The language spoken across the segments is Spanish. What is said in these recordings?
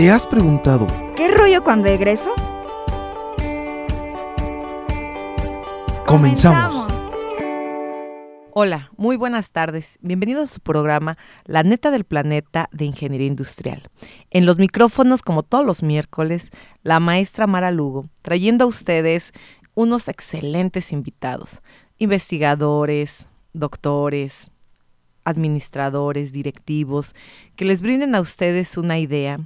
¿Te has preguntado ¿Qué rollo cuando egreso? Comenzamos. Hola, muy buenas tardes. Bienvenidos a su programa La neta del planeta de Ingeniería Industrial. En los micrófonos, como todos los miércoles, la maestra Mara Lugo, trayendo a ustedes unos excelentes invitados, investigadores, doctores, administradores, directivos, que les brinden a ustedes una idea,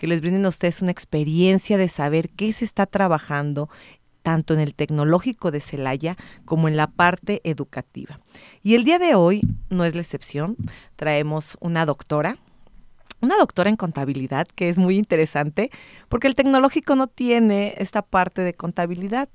que les brinden a ustedes una experiencia de saber qué se está trabajando tanto en el tecnológico de Celaya como en la parte educativa. Y el día de hoy no es la excepción. Traemos una doctora, una doctora en contabilidad, que es muy interesante, porque el tecnológico no tiene esta parte de contabilidad.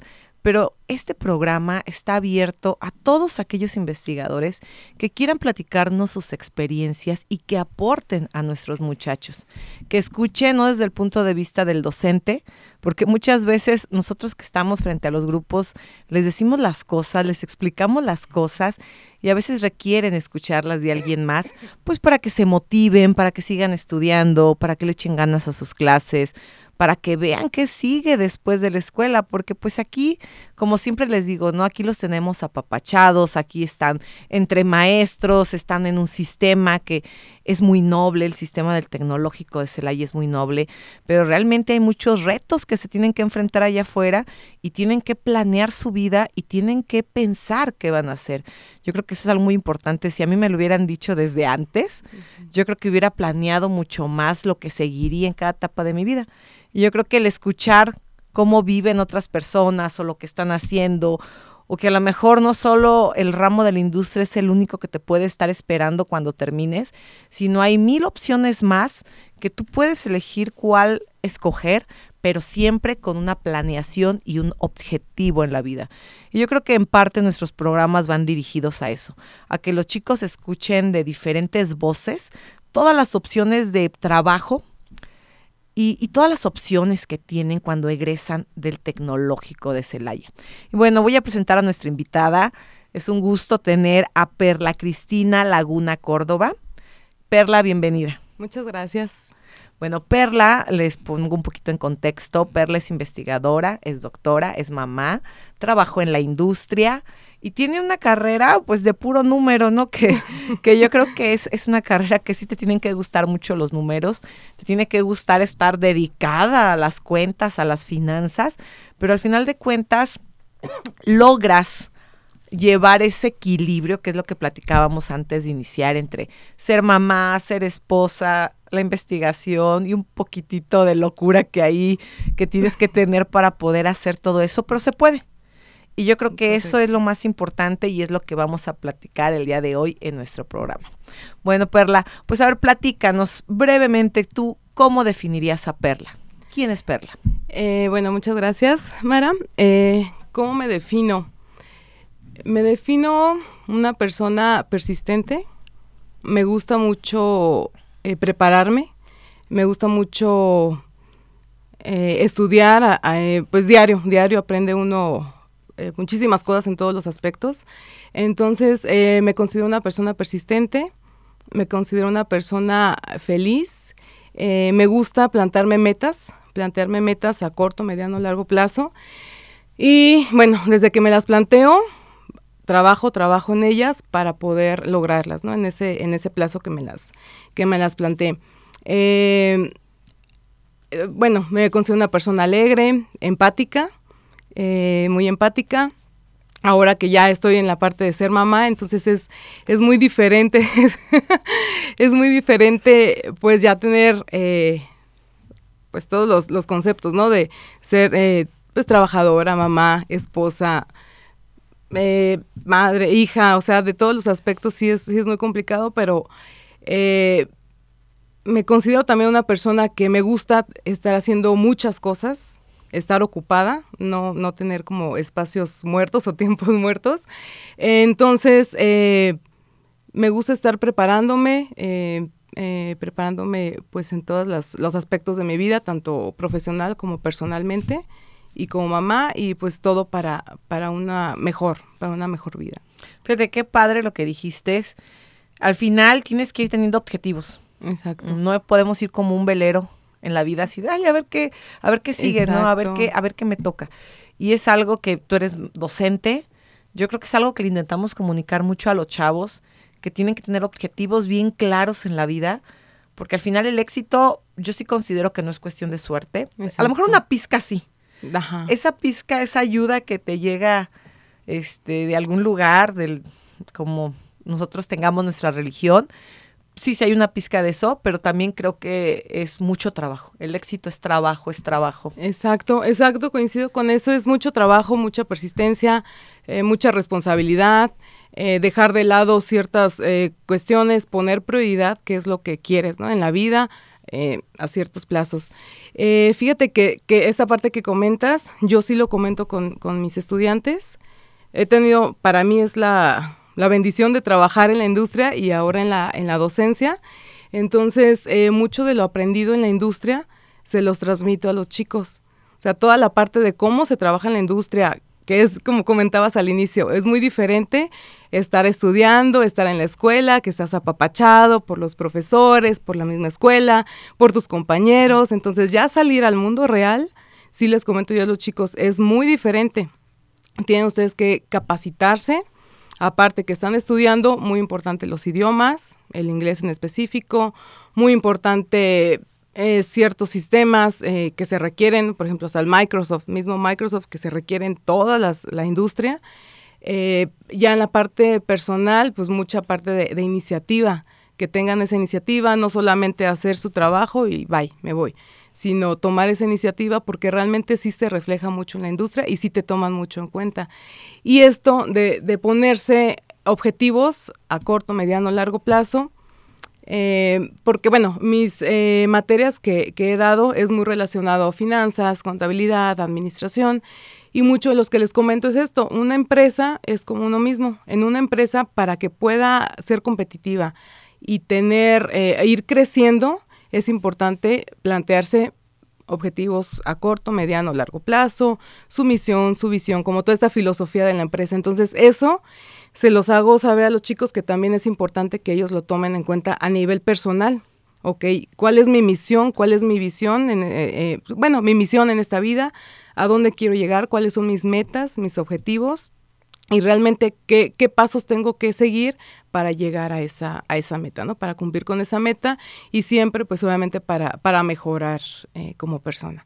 Pero este programa está abierto a todos aquellos investigadores que quieran platicarnos sus experiencias y que aporten a nuestros muchachos, que escuchen no desde el punto de vista del docente, porque muchas veces nosotros que estamos frente a los grupos les decimos las cosas, les explicamos las cosas y a veces requieren escucharlas de alguien más, pues para que se motiven, para que sigan estudiando, para que le echen ganas a sus clases, para que vean qué sigue después de la escuela, porque pues aquí, como siempre les digo, ¿no? Aquí los tenemos apapachados, aquí están entre maestros, están en un sistema que es muy noble, el sistema del tecnológico de Celaya es muy noble, pero realmente hay muchos retos que se tienen que enfrentar allá afuera y tienen que planear su vida y tienen que pensar qué van a hacer. Yo creo que eso es algo muy importante. Si a mí me lo hubieran dicho desde antes, yo creo que hubiera planeado mucho más lo que seguiría en cada etapa de mi vida. Y yo creo que el escuchar cómo viven otras personas o lo que están haciendo, o que a lo mejor no solo el ramo de la industria es el único que te puede estar esperando cuando termines, sino hay mil opciones más que tú puedes elegir cuál escoger, pero siempre con una planeación y un objetivo en la vida. Y yo creo que en parte nuestros programas van dirigidos a eso, a que los chicos escuchen de diferentes voces todas las opciones de trabajo y, y, todas las opciones que tienen cuando egresan del tecnológico de Celaya. Y bueno, voy a presentar a nuestra invitada. Es un gusto tener a Perla Cristina Laguna Córdoba. Perla, bienvenida. Muchas gracias. Bueno, Perla, les pongo un poquito en contexto. Perla es investigadora, es doctora, es mamá, trabajó en la industria y tiene una carrera pues de puro número, ¿no? Que, que yo creo que es, es una carrera que sí te tienen que gustar mucho los números, te tiene que gustar estar dedicada a las cuentas, a las finanzas, pero al final de cuentas logras llevar ese equilibrio, que es lo que platicábamos antes de iniciar, entre ser mamá, ser esposa, la investigación y un poquitito de locura que hay, que tienes que tener para poder hacer todo eso, pero se puede. Y yo creo que eso es lo más importante y es lo que vamos a platicar el día de hoy en nuestro programa. Bueno, Perla, pues a ver, platícanos brevemente tú, ¿cómo definirías a Perla? ¿Quién es Perla? Eh, bueno, muchas gracias, Mara. Eh, ¿Cómo me defino? Me defino una persona persistente. Me gusta mucho eh, prepararme. Me gusta mucho eh, estudiar, pues diario, diario aprende uno eh, muchísimas cosas en todos los aspectos. Entonces, eh, me considero una persona persistente, me considero una persona feliz, eh, me gusta plantarme metas, plantearme metas a corto, mediano, largo plazo. Y bueno, desde que me las planteo, trabajo, trabajo en ellas para poder lograrlas, ¿no? En ese, en ese plazo que me las, que me las planteé. Bueno, me considero una persona alegre, empática, eh, muy empática. Ahora que ya estoy en la parte de ser mamá, entonces es, es muy diferente, es, muy diferente pues ya tener eh, pues todos los, los, conceptos, ¿no? De ser eh, pues trabajadora, mamá, esposa, eh, madre, hija, o sea, de todos los aspectos sí es, sí es muy complicado, pero eh, me considero también una persona que me gusta estar haciendo muchas cosas, estar ocupada, no, no tener como espacios muertos o tiempos muertos. Entonces, eh, me gusta estar preparándome, eh, eh, preparándome pues en todos los aspectos de mi vida, tanto profesional como personalmente y como mamá y pues todo para, para una mejor, para una mejor vida. Fíjate, qué padre lo que dijiste. Es, al final tienes que ir teniendo objetivos. Exacto. No podemos ir como un velero en la vida así de, ay, a ver qué, a ver qué sigue, ¿no? A ver qué, a ver qué me toca. Y es algo que tú eres docente. Yo creo que es algo que le intentamos comunicar mucho a los chavos, que tienen que tener objetivos bien claros en la vida, porque al final el éxito yo sí considero que no es cuestión de suerte. A lo mejor una pizca sí. Ajá. Esa pizca, esa ayuda que te llega este, de algún lugar, del, como nosotros tengamos nuestra religión, sí, sí hay una pizca de eso, pero también creo que es mucho trabajo. El éxito es trabajo, es trabajo. Exacto, exacto, coincido con eso. Es mucho trabajo, mucha persistencia, eh, mucha responsabilidad, eh, dejar de lado ciertas eh, cuestiones, poner prioridad, que es lo que quieres, ¿no? En la vida, a ciertos plazos. Fíjate que, que, esta parte que comentas, yo sí lo comento con, con mis estudiantes. He tenido, para mí es la, la, bendición de trabajar en la industria y ahora en la, en la docencia. Entonces, eh, mucho de lo aprendido en la industria se los transmito a los chicos. O sea, toda la parte de cómo se trabaja en la industria, que es como comentabas al inicio, es muy diferente estar estudiando, estar en la escuela, que estás apapachado por los profesores, por la misma escuela, por tus compañeros. Entonces ya salir al mundo real, sí les comento yo a los chicos, es muy diferente. Tienen ustedes que capacitarse. Aparte que están estudiando, muy importante los idiomas, el inglés en específico, muy importante eh, ciertos sistemas eh, que se requieren, por ejemplo, hasta el Microsoft, mismo Microsoft, que se requieren toda las, la industria. Eh, ya en la parte personal, pues mucha parte de, de, iniciativa, que tengan esa iniciativa, no solamente hacer su trabajo y bye, me voy, sino tomar esa iniciativa porque realmente sí se refleja mucho en la industria y sí te toman mucho en cuenta. Y esto de, de ponerse objetivos a corto, mediano, largo plazo, eh, porque bueno, mis eh, materias que, que, he dado es muy relacionado a finanzas, contabilidad, administración, y mucho de los que les comento es esto, una empresa es como uno mismo, en una empresa para que pueda ser competitiva y tener, eh, ir creciendo, es importante plantearse objetivos a corto, mediano, largo plazo, su misión, su visión, como toda esta filosofía de la empresa. Entonces, eso se los hago saber a los chicos que también es importante que ellos lo tomen en cuenta a nivel personal. ¿Ok? ¿Cuál es mi misión? ¿Cuál es mi visión? En, eh, eh, bueno, mi misión en esta vida, a dónde quiero llegar, cuáles son mis metas, mis objetivos y realmente qué, qué pasos tengo que seguir para llegar a esa, a esa meta, ¿no? Para cumplir con esa meta y siempre, pues obviamente, para, para mejorar eh, como persona.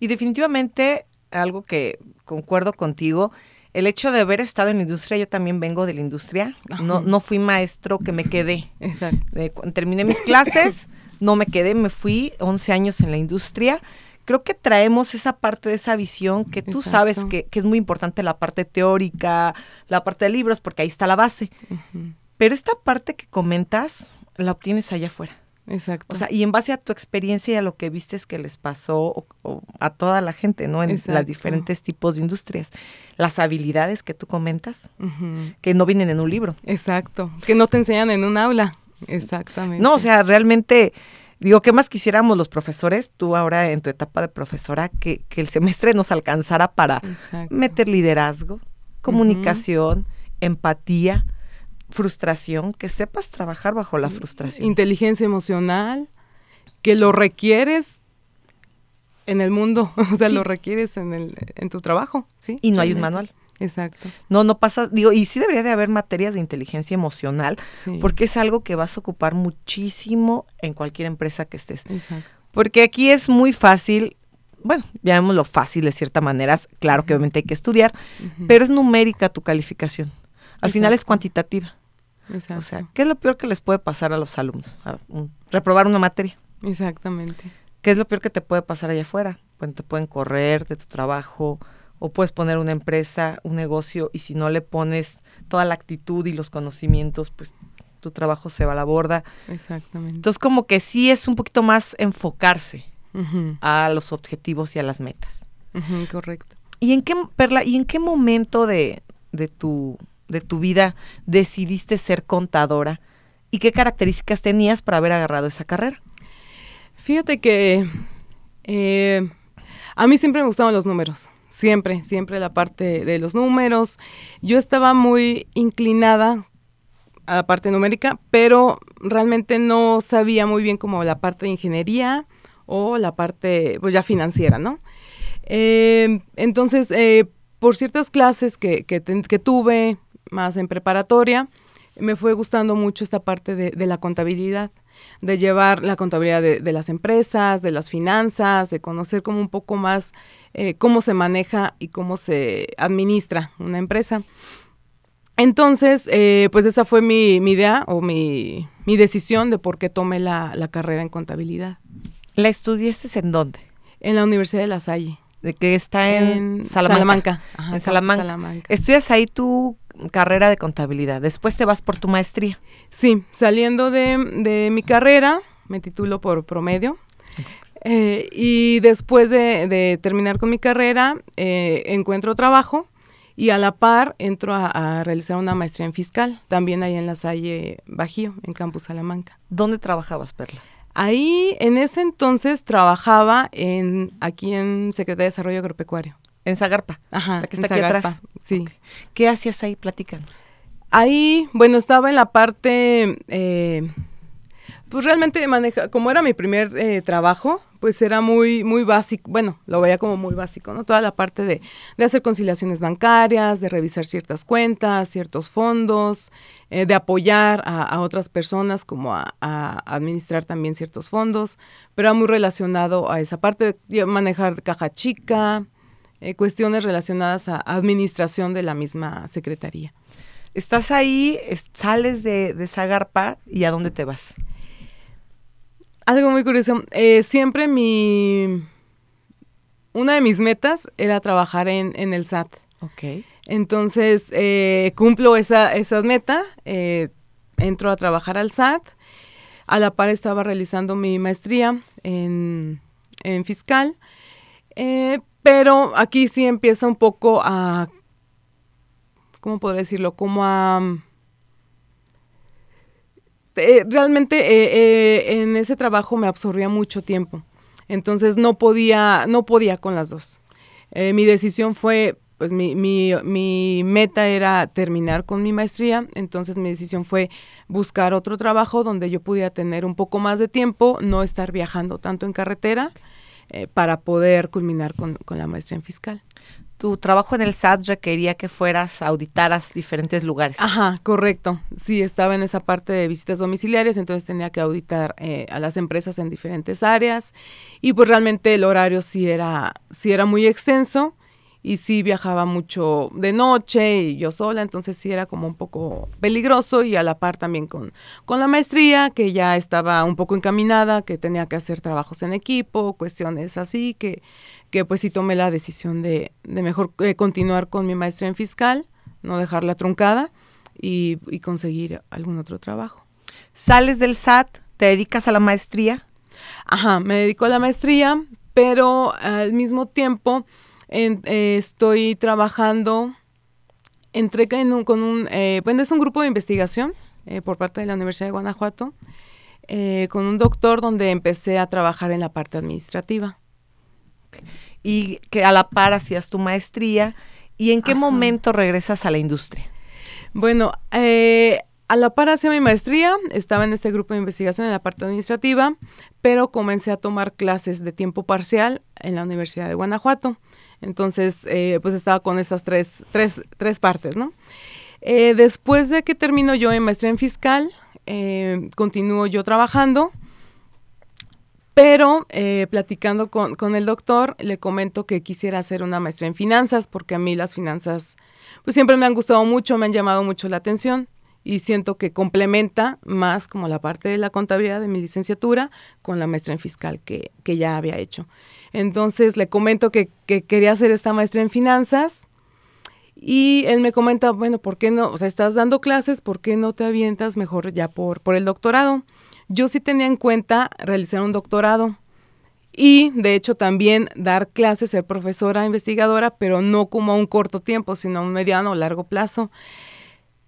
Y definitivamente, algo que concuerdo contigo, el hecho de haber estado en la industria, yo también vengo de la industria, no, no fui maestro que me quedé. Exacto. Eh, terminé mis clases, no me quedé, me fui 11 años en la industria. Creo que traemos esa parte de esa visión que tú Exacto. sabes que, que, es muy importante, la parte teórica, la parte de libros, porque ahí está la base. Uh -huh. Pero esta parte que comentas, la obtienes allá afuera. Exacto. O sea, y en base a tu experiencia y a lo que vistes que les pasó o, o a toda la gente, ¿no? En Exacto. las diferentes tipos de industrias. Las habilidades que tú comentas, uh -huh. que no vienen en un libro. Exacto. Que no te enseñan en un aula. Exactamente. No, o sea, realmente, digo, ¿qué más quisiéramos los profesores? Tú ahora en tu etapa de profesora, que, que el semestre nos alcanzara para Exacto. meter liderazgo, comunicación, uh -huh. empatía frustración, que sepas trabajar bajo la frustración. Inteligencia emocional, que lo requieres en el mundo, o sea, sí. lo requieres en, el, en tu trabajo, ¿sí? Y no hay un manual. Exacto. No, no pasa, digo, y sí debería de haber materias de inteligencia emocional, sí. porque es algo que vas a ocupar muchísimo en cualquier empresa que estés. Exacto. Porque aquí es muy fácil, bueno, llamémoslo fácil de cierta manera, claro que obviamente hay que estudiar, uh -huh. pero es numérica tu calificación. Al Exacto. final es cuantitativa. Exacto. O sea, ¿qué es lo peor que les puede pasar a los alumnos? A un, reprobar una materia. Exactamente. ¿Qué es lo peor que te puede pasar allá afuera? Bueno, te pueden correr de tu trabajo o puedes poner una empresa, un negocio, y si no le pones toda la actitud y los conocimientos, pues tu trabajo se va a la borda. Exactamente. Entonces, como que sí es un poquito más enfocarse a los objetivos y a las metas. correcto. ¿Y en qué, Perla, y en qué momento de, de, tu, de tu vida decidiste ser contadora? ¿Y qué características tenías para haber agarrado esa carrera? Fíjate que eh, a mí siempre me gustaban los números. Siempre, siempre la parte de los números. Yo estaba muy inclinada a la parte numérica, pero realmente no sabía muy bien como la parte de ingeniería o la parte, pues ya financiera, ¿no? Eh, entonces, eh, por ciertas clases que, que, tuve, más en preparatoria, me fue gustando mucho esta parte de la contabilidad, de llevar la contabilidad de, de las empresas, de las finanzas, de conocer como un poco más eh, cómo se maneja y cómo se administra una empresa. Entonces, eh, pues esa fue mi, mi idea o mi, mi decisión de por qué tomé la, la carrera en contabilidad. ¿La estudiaste en dónde? En la Universidad de La Salle. De que está en, Salamanca. Salamanca. Ajá, En Salamanca. Salamanca. Estudias ahí tu carrera de contabilidad. Después te vas por tu maestría. Sí, saliendo de, de mi carrera, me titulo por promedio. eh, y después de, de terminar con mi carrera, eh, encuentro trabajo y a la par entro a, a realizar una maestría en fiscal, también ahí en la Salle Bajío, en Campus Salamanca. ¿Dónde trabajabas, Perla? Ahí, en ese entonces, trabajaba en, aquí en Secretaría de Desarrollo Agropecuario. En Zagarpa. Ajá, La que está aquí Zagarpa, atrás. Sí. ¿Qué hacías ahí? Platícanos. Ahí, bueno, estaba en la parte, eh, pues realmente maneja, como era mi primer eh, trabajo, pues era muy, muy básico, bueno, lo veía como muy básico, ¿no? Toda la parte de, de hacer conciliaciones bancarias, de revisar ciertas cuentas, ciertos fondos, eh, de apoyar a, a otras personas como a, a administrar también ciertos fondos, pero era muy relacionado a esa parte de manejar caja chica, eh, cuestiones relacionadas a administración de la misma secretaría. Estás ahí, es- sales de, de Zagarpa y ¿a dónde te vas? Algo muy curioso. eh, siempre mi. Una de mis metas era trabajar en, en el SAT. Ok. Entonces, eh, cumplo esa, esa meta. eh, entro a trabajar al SAT. A la par estaba realizando mi maestría en, en fiscal. Pero aquí sí empieza un poco a. ¿Cómo podría decirlo? Como a. eh, realmente eh, eh, en ese trabajo me absorbía mucho tiempo. Entonces no podía, no podía con las dos. Mi decisión fue, pues mi, mi, mi meta era terminar con mi maestría, entonces mi decisión fue buscar otro trabajo donde yo pudiera tener un poco más de tiempo, no estar viajando tanto en carretera, eh, para poder culminar con, con la maestría en fiscal. Tu trabajo en el SAT requería que fueras, auditaras diferentes lugares. Ajá, correcto. Sí, estaba en esa parte de visitas domiciliarias, entonces tenía que auditar eh, a las empresas en diferentes áreas y pues realmente el horario sí era, sí era muy extenso y sí viajaba mucho de noche y yo sola, entonces sí era como un poco peligroso y a la par también con, con la maestría que ya estaba un poco encaminada, que tenía que hacer trabajos en equipo, cuestiones así, que, que pues sí tomé la decisión de, de mejor eh, continuar con mi maestría en fiscal, no dejarla truncada y, y conseguir algún otro trabajo. Sales del SAT, te dedicas a la maestría. Ajá, me dedico a la maestría, pero al mismo tiempo en- eh, estoy trabajando, entré en un- con un, eh, bueno, es un grupo de investigación eh, por parte de la Universidad de Guanajuato, con un doctor donde empecé a trabajar en la parte administrativa. y que a la par hacías tu maestría. ¿Y en qué Ajá. momento regresas a la industria? Bueno, eh, a la par hacía mi maestría, estaba en este grupo de investigación en la parte administrativa, pero comencé a tomar clases de tiempo parcial en la Universidad de Guanajuato. Entonces, eh, pues estaba con esas tres, tres, tres partes, ¿no? Eh, después de que termino yo en maestría en fiscal, eh, continúo yo trabajando, pero platicando con, con el doctor, le comento que quisiera hacer una maestría en finanzas, porque a mí las finanzas pues siempre me han gustado mucho, me han llamado mucho la atención y siento que complementa más como la parte de la contabilidad de mi licenciatura con la maestra en fiscal que, ya había hecho. Entonces le comento que, quería hacer esta maestra en finanzas y él me comenta, bueno, ¿por qué no? O sea, estás dando clases, ¿por qué no te avientas mejor ya por, por el doctorado? Yo sí tenía en cuenta realizar un doctorado y de hecho también dar clases, ser profesora investigadora, pero no como a un corto tiempo, sino a un mediano o largo plazo.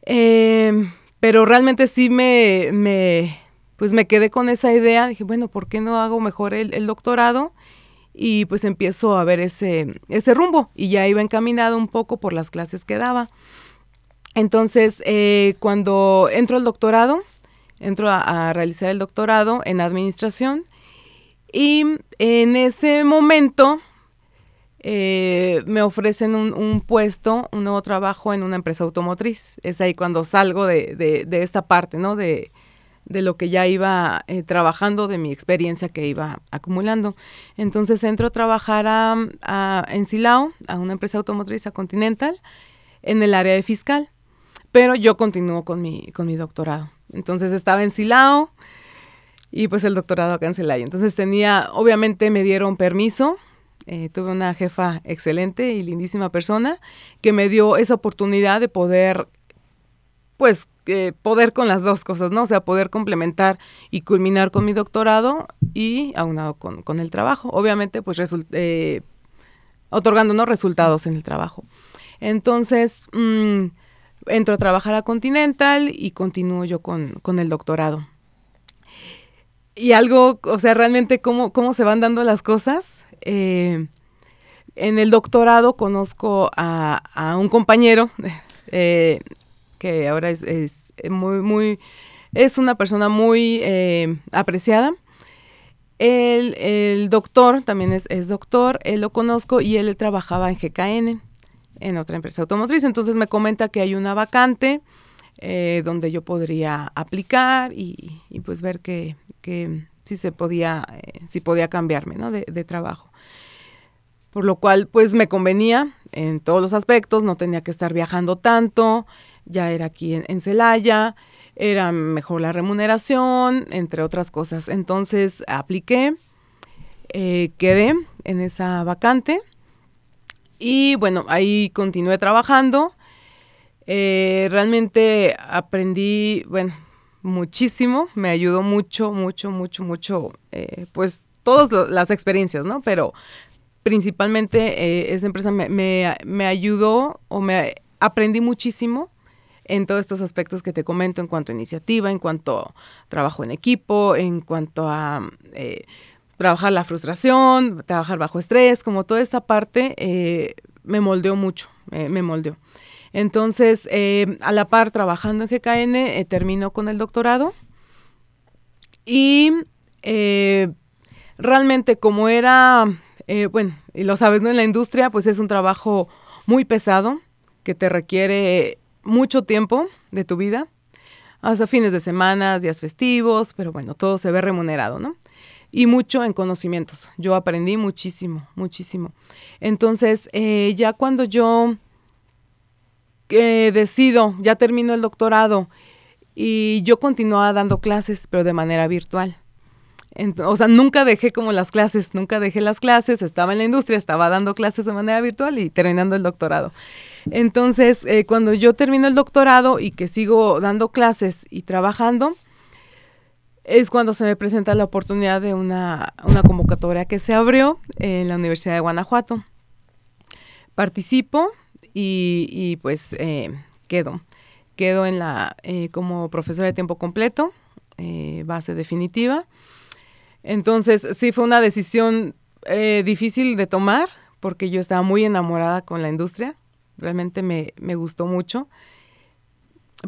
Em, pero realmente sí me, me, pues me quedé con esa idea. Dije, bueno, ¿por qué no hago mejor el, doctorado? Y pues empiezo a ver ese, ese rumbo y ya iba encaminado un poco por las clases que daba. Entonces, eh, cuando entro al doctorado, entro a, realizar el doctorado en administración y en ese momento eh, me ofrecen un, puesto, un nuevo trabajo en una empresa automotriz. Es ahí cuando salgo de, esta parte, ¿no? De, lo que ya iba eh, trabajando, de mi experiencia que iba acumulando. Entonces entro a trabajar a, en Silao, a una empresa automotriz, a Continental, en el área de fiscal. Pero yo continúo con mi, con mi doctorado. Entonces estaba en Silao y pues el doctorado acá en Celaya. Entonces tenía, obviamente me dieron permiso eh, tuve una jefa excelente y lindísima persona que me dio esa oportunidad de poder, pues, poder con las dos cosas, ¿no? O sea, poder complementar y culminar con mi doctorado y aunado con, con el trabajo. Obviamente, pues, eh, otorgándonos resultados en el trabajo. Entonces, mm, entro a trabajar a Continental y continúo yo con, con el doctorado y algo, o sea, realmente cómo, cómo se van dando las cosas. Eh, en el doctorado conozco a, un compañero eh, que ahora es, muy, muy, es una persona muy eh, apreciada. El, doctor también es, es, doctor, él lo conozco y él trabajaba en GKN, en otra empresa automotriz. Entonces me comenta que hay una vacante donde yo podría aplicar y, y pues ver que, que si se podía, si podía cambiarme ¿no? de, de trabajo por lo cual pues me convenía en todos los aspectos, no tenía que estar viajando tanto, ya era aquí en, Celaya, era mejor la remuneración, entre otras cosas. Entonces apliqué, eh, quedé en esa vacante y bueno, ahí continué trabajando. Eh, realmente aprendí, bueno, muchísimo, me ayudó mucho, mucho, mucho, mucho, eh, pues todas las experiencias, ¿no? Pero principalmente eh, esa empresa me, ayudó o me aprendí muchísimo en todos estos aspectos que te comento en cuanto a iniciativa, en cuanto a trabajo en equipo, en cuanto a eh, trabajar la frustración, trabajar bajo estrés, como toda esta parte me moldeó mucho, me moldeó. Entonces, a la par, trabajando en GKN, terminó con el doctorado y realmente como era eh, bueno, y lo sabes, ¿no? En la industria, pues es un trabajo muy pesado que te requiere mucho tiempo de tu vida, hasta fines de semana, días festivos, pero bueno, todo se ve remunerado, ¿no? Y mucho en conocimientos. Yo aprendí muchísimo, muchísimo. Entonces, eh, ya cuando yo eh, decido, ya termino el doctorado y yo continuaba dando clases, pero de manera virtual o sea, nunca dejé como las clases, nunca dejé las clases, estaba en la industria, estaba dando clases de manera virtual y terminando el doctorado. Entonces, eh, cuando yo termino el doctorado y que sigo dando clases y trabajando, es cuando se me presenta la oportunidad de una, convocatoria que se abrió en la Universidad de Guanajuato. Participo y, pues eh, quedo. Quedo en la, eh, como profesora de tiempo completo, base definitiva. Entonces, sí fue una decisión eh, difícil de tomar porque yo estaba muy enamorada con la industria, realmente me, gustó mucho.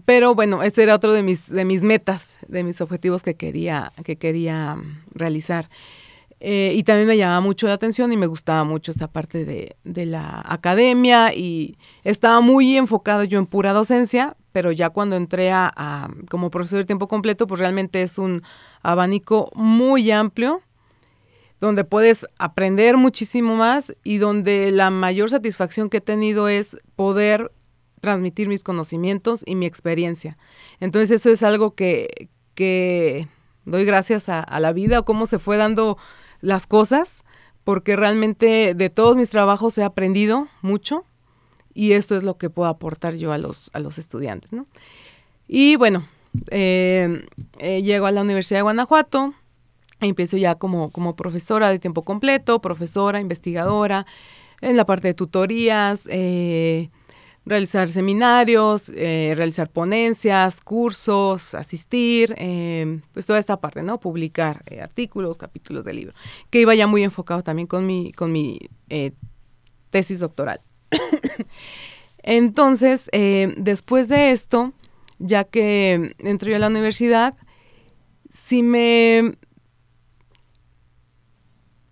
Pero bueno, ese era otro de mis, de mis metas, de mis objetivos que quería, que quería realizar. Eh, y también me llamaba mucho la atención y me gustaba mucho esta parte de, de, la academia y estaba muy enfocado yo en pura docencia, pero ya cuando entré a, como profesor de tiempo completo, pues realmente es un abanico muy amplio donde puedes aprender muchísimo más y donde la mayor satisfacción que he tenido es poder transmitir mis conocimientos y mi experiencia. Entonces eso es algo que, que doy gracias a, a la vida o cómo se fue dando las cosas, porque realmente de todos mis trabajos he aprendido mucho y esto es lo que puedo aportar yo a los, a los estudiantes. ¿no? Y bueno, eh, eh, llego a la Universidad de Guanajuato, empiezo ya como, como profesora de tiempo completo, profesora, investigadora, en la parte de tutorías, eh, realizar seminarios, realizar ponencias, cursos, asistir, pues toda esta parte, ¿no? Publicar artículos, capítulos de libro, que iba ya muy enfocado también con mi, con mi tesis doctoral. Entonces, eh, después de esto, ya que entré a la universidad, sí me...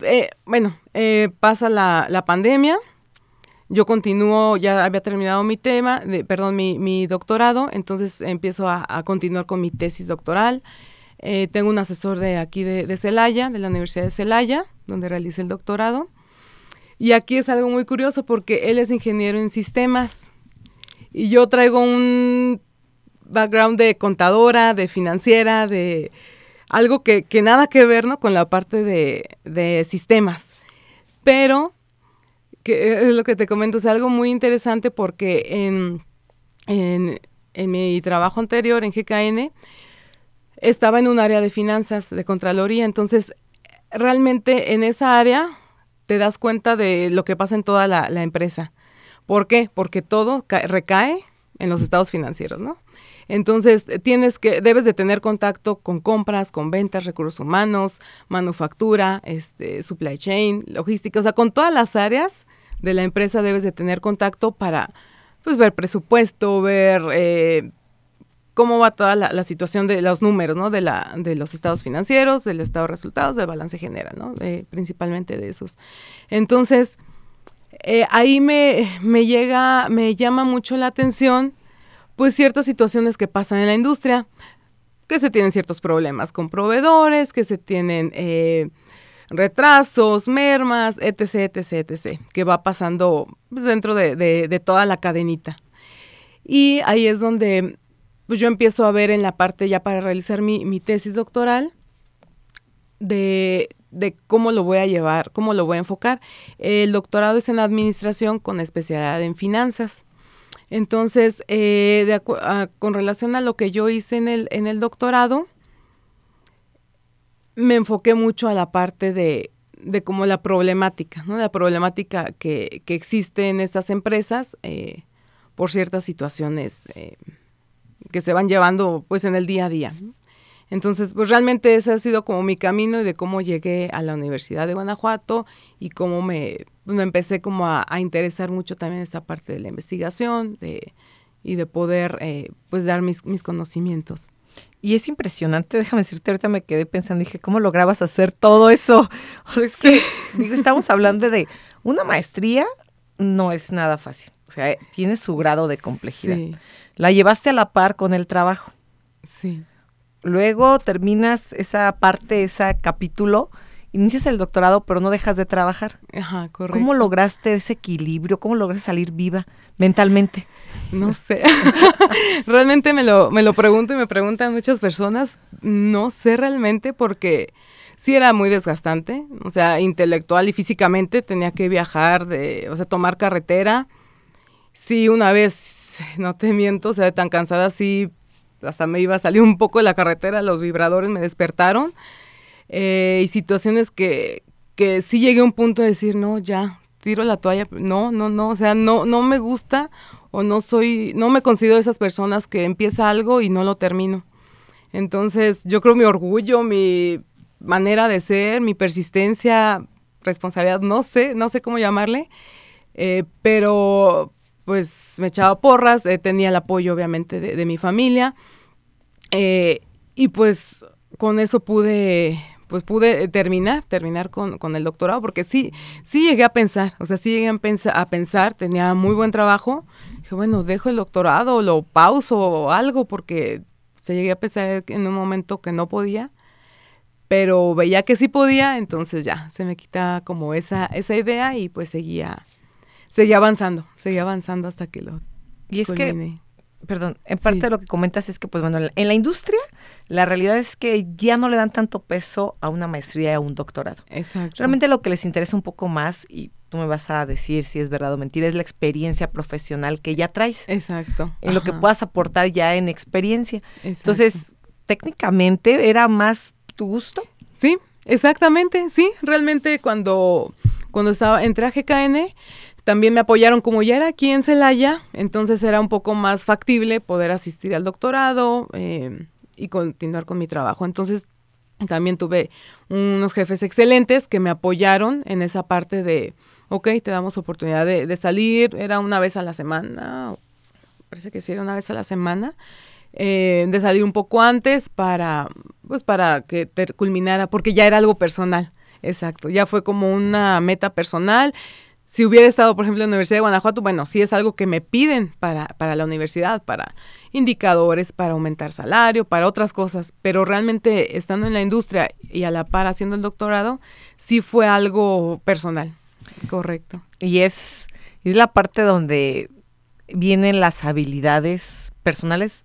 Eh, bueno, eh, pasa la, pandemia, yo continúo, ya había terminado mi tema, perdón, mi, doctorado, entonces empiezo a, continuar con mi tesis doctoral. tengo un asesor de aquí de, de Celaya, de la Universidad de Celaya, donde realicé el doctorado. Y aquí es algo muy curioso porque él es ingeniero en sistemas y yo traigo un background de contadora, de financiera, de algo que, nada que ver ¿no? con la parte de, sistemas. Pero, que es lo que te comento, es algo muy interesante porque en, en, en mi trabajo anterior en GKN estaba en un área de finanzas, de Contraloría, entonces realmente en esa área te das cuenta de lo que pasa en toda la, empresa. ¿Por qué? Porque todo recae en los estados financieros, ¿no? Entonces, tienes que, debes de tener contacto con compras, con ventas, recursos humanos, manufactura, este, supply chain, logística, o sea, con todas las áreas de la empresa debes de tener contacto para, pues, ver presupuesto, ver eh, cómo va toda la, situación de los números, ¿no? De, la, de los estados financieros, del estado de resultados, del balance general, ¿no? principalmente de esos. Entonces, eh, ahí me, me llega, me llama mucho la atención, pues ciertas situaciones que pasan en la industria, que se tienen ciertos problemas con proveedores, que se tienen eh, retrasos, mermas, etc., etc., etc., que va pasando pues, dentro de, de toda la cadenita. Y ahí es donde pues yo empiezo a ver en la parte ya para realizar mi, tesis doctoral de, cómo lo voy a llevar, cómo lo voy a enfocar. El doctorado es en administración con especialidad en finanzas. Entonces, eh, con relación a lo que yo hice en el, doctorado, me enfoqué mucho a la parte de, de como la problemática, ¿no? La problemática que, existe en estas empresas eh, por ciertas situaciones eh, que se van llevando pues en el día a día. Entonces, pues realmente ese ha sido como mi camino y de cómo llegué a la Universidad de Guanajuato y cómo me, me empecé como a, interesar mucho también esta parte de la investigación de, y de poder eh, pues dar mis, mis conocimientos. Y es impresionante, déjame decirte, ahorita me quedé pensando, dije, ¿cómo lograbas hacer todo eso? Es que, digo, estamos hablando de una maestría, no es nada fácil. O sea, tiene su grado de complejidad. Sí la llevaste a la par con el trabajo. Sí. Luego terminas esa parte, ese capítulo, inicias el doctorado, pero no dejas de trabajar. Ajá, correcto. ¿Cómo lograste ese equilibrio? ¿Cómo lograste salir viva mentalmente? No sé. realmente me lo, me lo pregunto y me preguntan muchas personas. No sé realmente porque sí era muy desgastante, o sea, intelectual y físicamente tenía que viajar, de, o sea, tomar carretera. Sí, una vez no te miento, o sea, tan cansada así, hasta me iba a salir un poco de la carretera, los vibradores me despertaron. Eh, y situaciones que, que sí llegué a un punto de decir, no, ya, tiro la toalla, no, no, no, o sea, no, no me gusta o no soy, no me considero esas personas que empieza algo y no lo termino. Entonces, yo creo mi orgullo, mi manera de ser, mi persistencia, responsabilidad, no sé, no sé cómo llamarle, eh, pero, pues me echaba porras, eh, tenía el apoyo obviamente de, mi familia eh, y pues con eso pude pues pude terminar, terminar con, con, el doctorado, porque sí, sí llegué a pensar, o sea, sí llegué a, pensar, a pensar, tenía muy buen trabajo, dije, bueno, dejo el doctorado, lo pauso o algo, porque se llegué a pensar en un momento que no podía, pero veía que sí podía, entonces ya, se me quita como esa, esa idea y pues seguía, seguía avanzando, seguía avanzando hasta que lo Y es que. Perdón, en parte Sí. de lo que comentas es que, pues bueno, en la- en industria, la realidad es que ya no le dan tanto peso a una maestría y a un doctorado. Exacto. Realmente lo que les interesa un poco más, y tú me vas a decir si es verdad o mentira, es la experiencia profesional que ya traes, Exacto. en lo que puedas aportar ya en experiencia. exacto. Entonces, técnicamente era más tu gusto. Sí, exactamente, sí. Realmente cuando, cuando estaba, entré a GKN, también me apoyaron como ya era aquí en Celaya, entonces era un poco más factible poder asistir al doctorado eh, y continuar con mi trabajo. Entonces también tuve unos jefes excelentes que me apoyaron en esa parte de, ok, te damos oportunidad de, salir, era una vez a la semana, parece que sí era una vez a la semana, eh, de salir un poco antes para, pues para que te culminara, porque ya era algo personal, exacto, ya fue como una meta personal. Si hubiera estado, por ejemplo, en la Universidad de Guanajuato, bueno, sí es algo que me piden para, para la universidad, para indicadores, para aumentar salario, para otras cosas, pero realmente estando en la industria y a la par haciendo el doctorado, sí fue algo personal, correcto. Y es, es la parte donde vienen las habilidades personales,